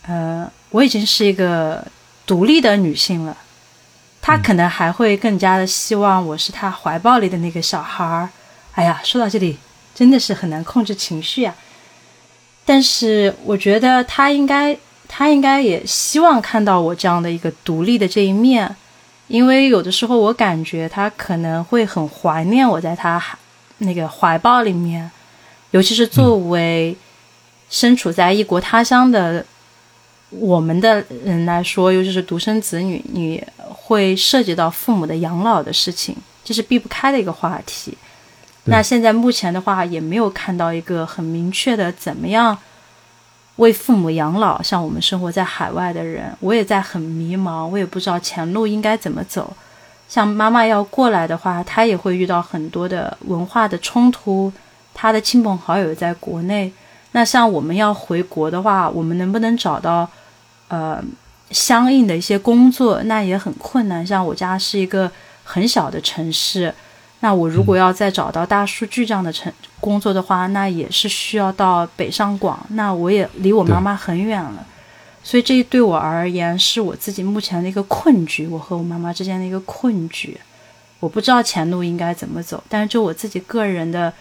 呃，我已经是一个独立的女性了，她可能还会更加的希望我是她怀抱里的那个小孩儿。哎呀，说到这里真的是很难控制情绪呀。但是我觉得她应该，她应该也希望看到我这样的一个独立的这一面，因为有的时候我感觉她可能会很怀念我在她那个怀抱里面，尤其是作为身处在异国他乡的。我们的人来说，尤其是独生子女，你会涉及到父母的养老的事情，这是避不开的一个话题。那现在目前的话，也没有看到一个很明确的怎么样为父母养老。像我们生活在海外的人，我也在很迷茫，我也不知道前路应该怎么走。像妈妈要过来的话，她也会遇到很多的文化的冲突，她的亲朋好友在国内。那像我们要回国的话，我们能不能找到？呃，相应的一些工作那也很困难。像我家是一个很小的城市，那我如果要再找到大数据这样的城工作的话，那也是需要到北上广。那我也离我妈妈很远了，所以这对我而言是我自己目前的一个困局，我和我妈妈之间的一个困局。我不知道前路应该怎么走，但是就我自己个人的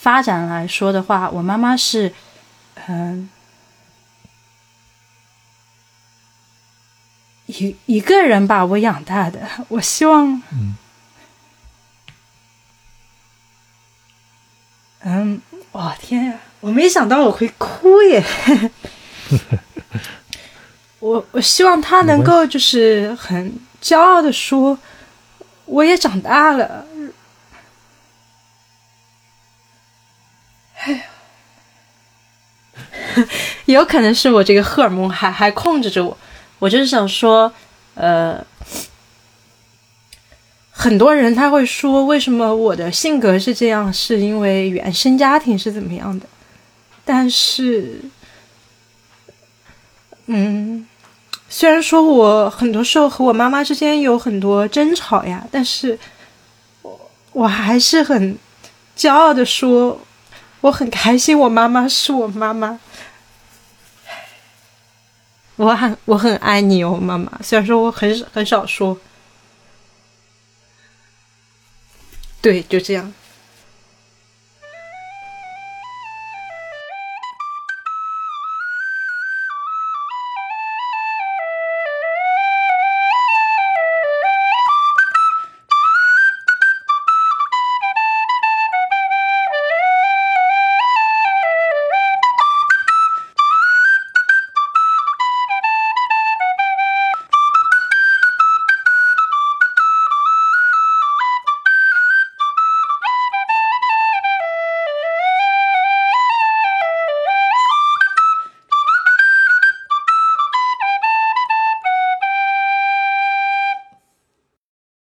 发展来说的话，我妈妈是，嗯。一一个人把我养大的，我希望，嗯，嗯，哇天呀，我没想到我会哭耶，我我希望他能够就是很骄傲的说，我也长大了，哎呀，有可能是我这个荷尔蒙还还控制着我。我就是想说，呃，很多人他会说，为什么我的性格是这样，是因为原生家庭是怎么样的？但是，嗯，虽然说我很多时候和我妈妈之间有很多争吵呀，但是我我还是很骄傲的说，我很开心，我妈妈是我妈妈。我很我很爱你哦，妈妈。虽然说我很很少说，对，就这样。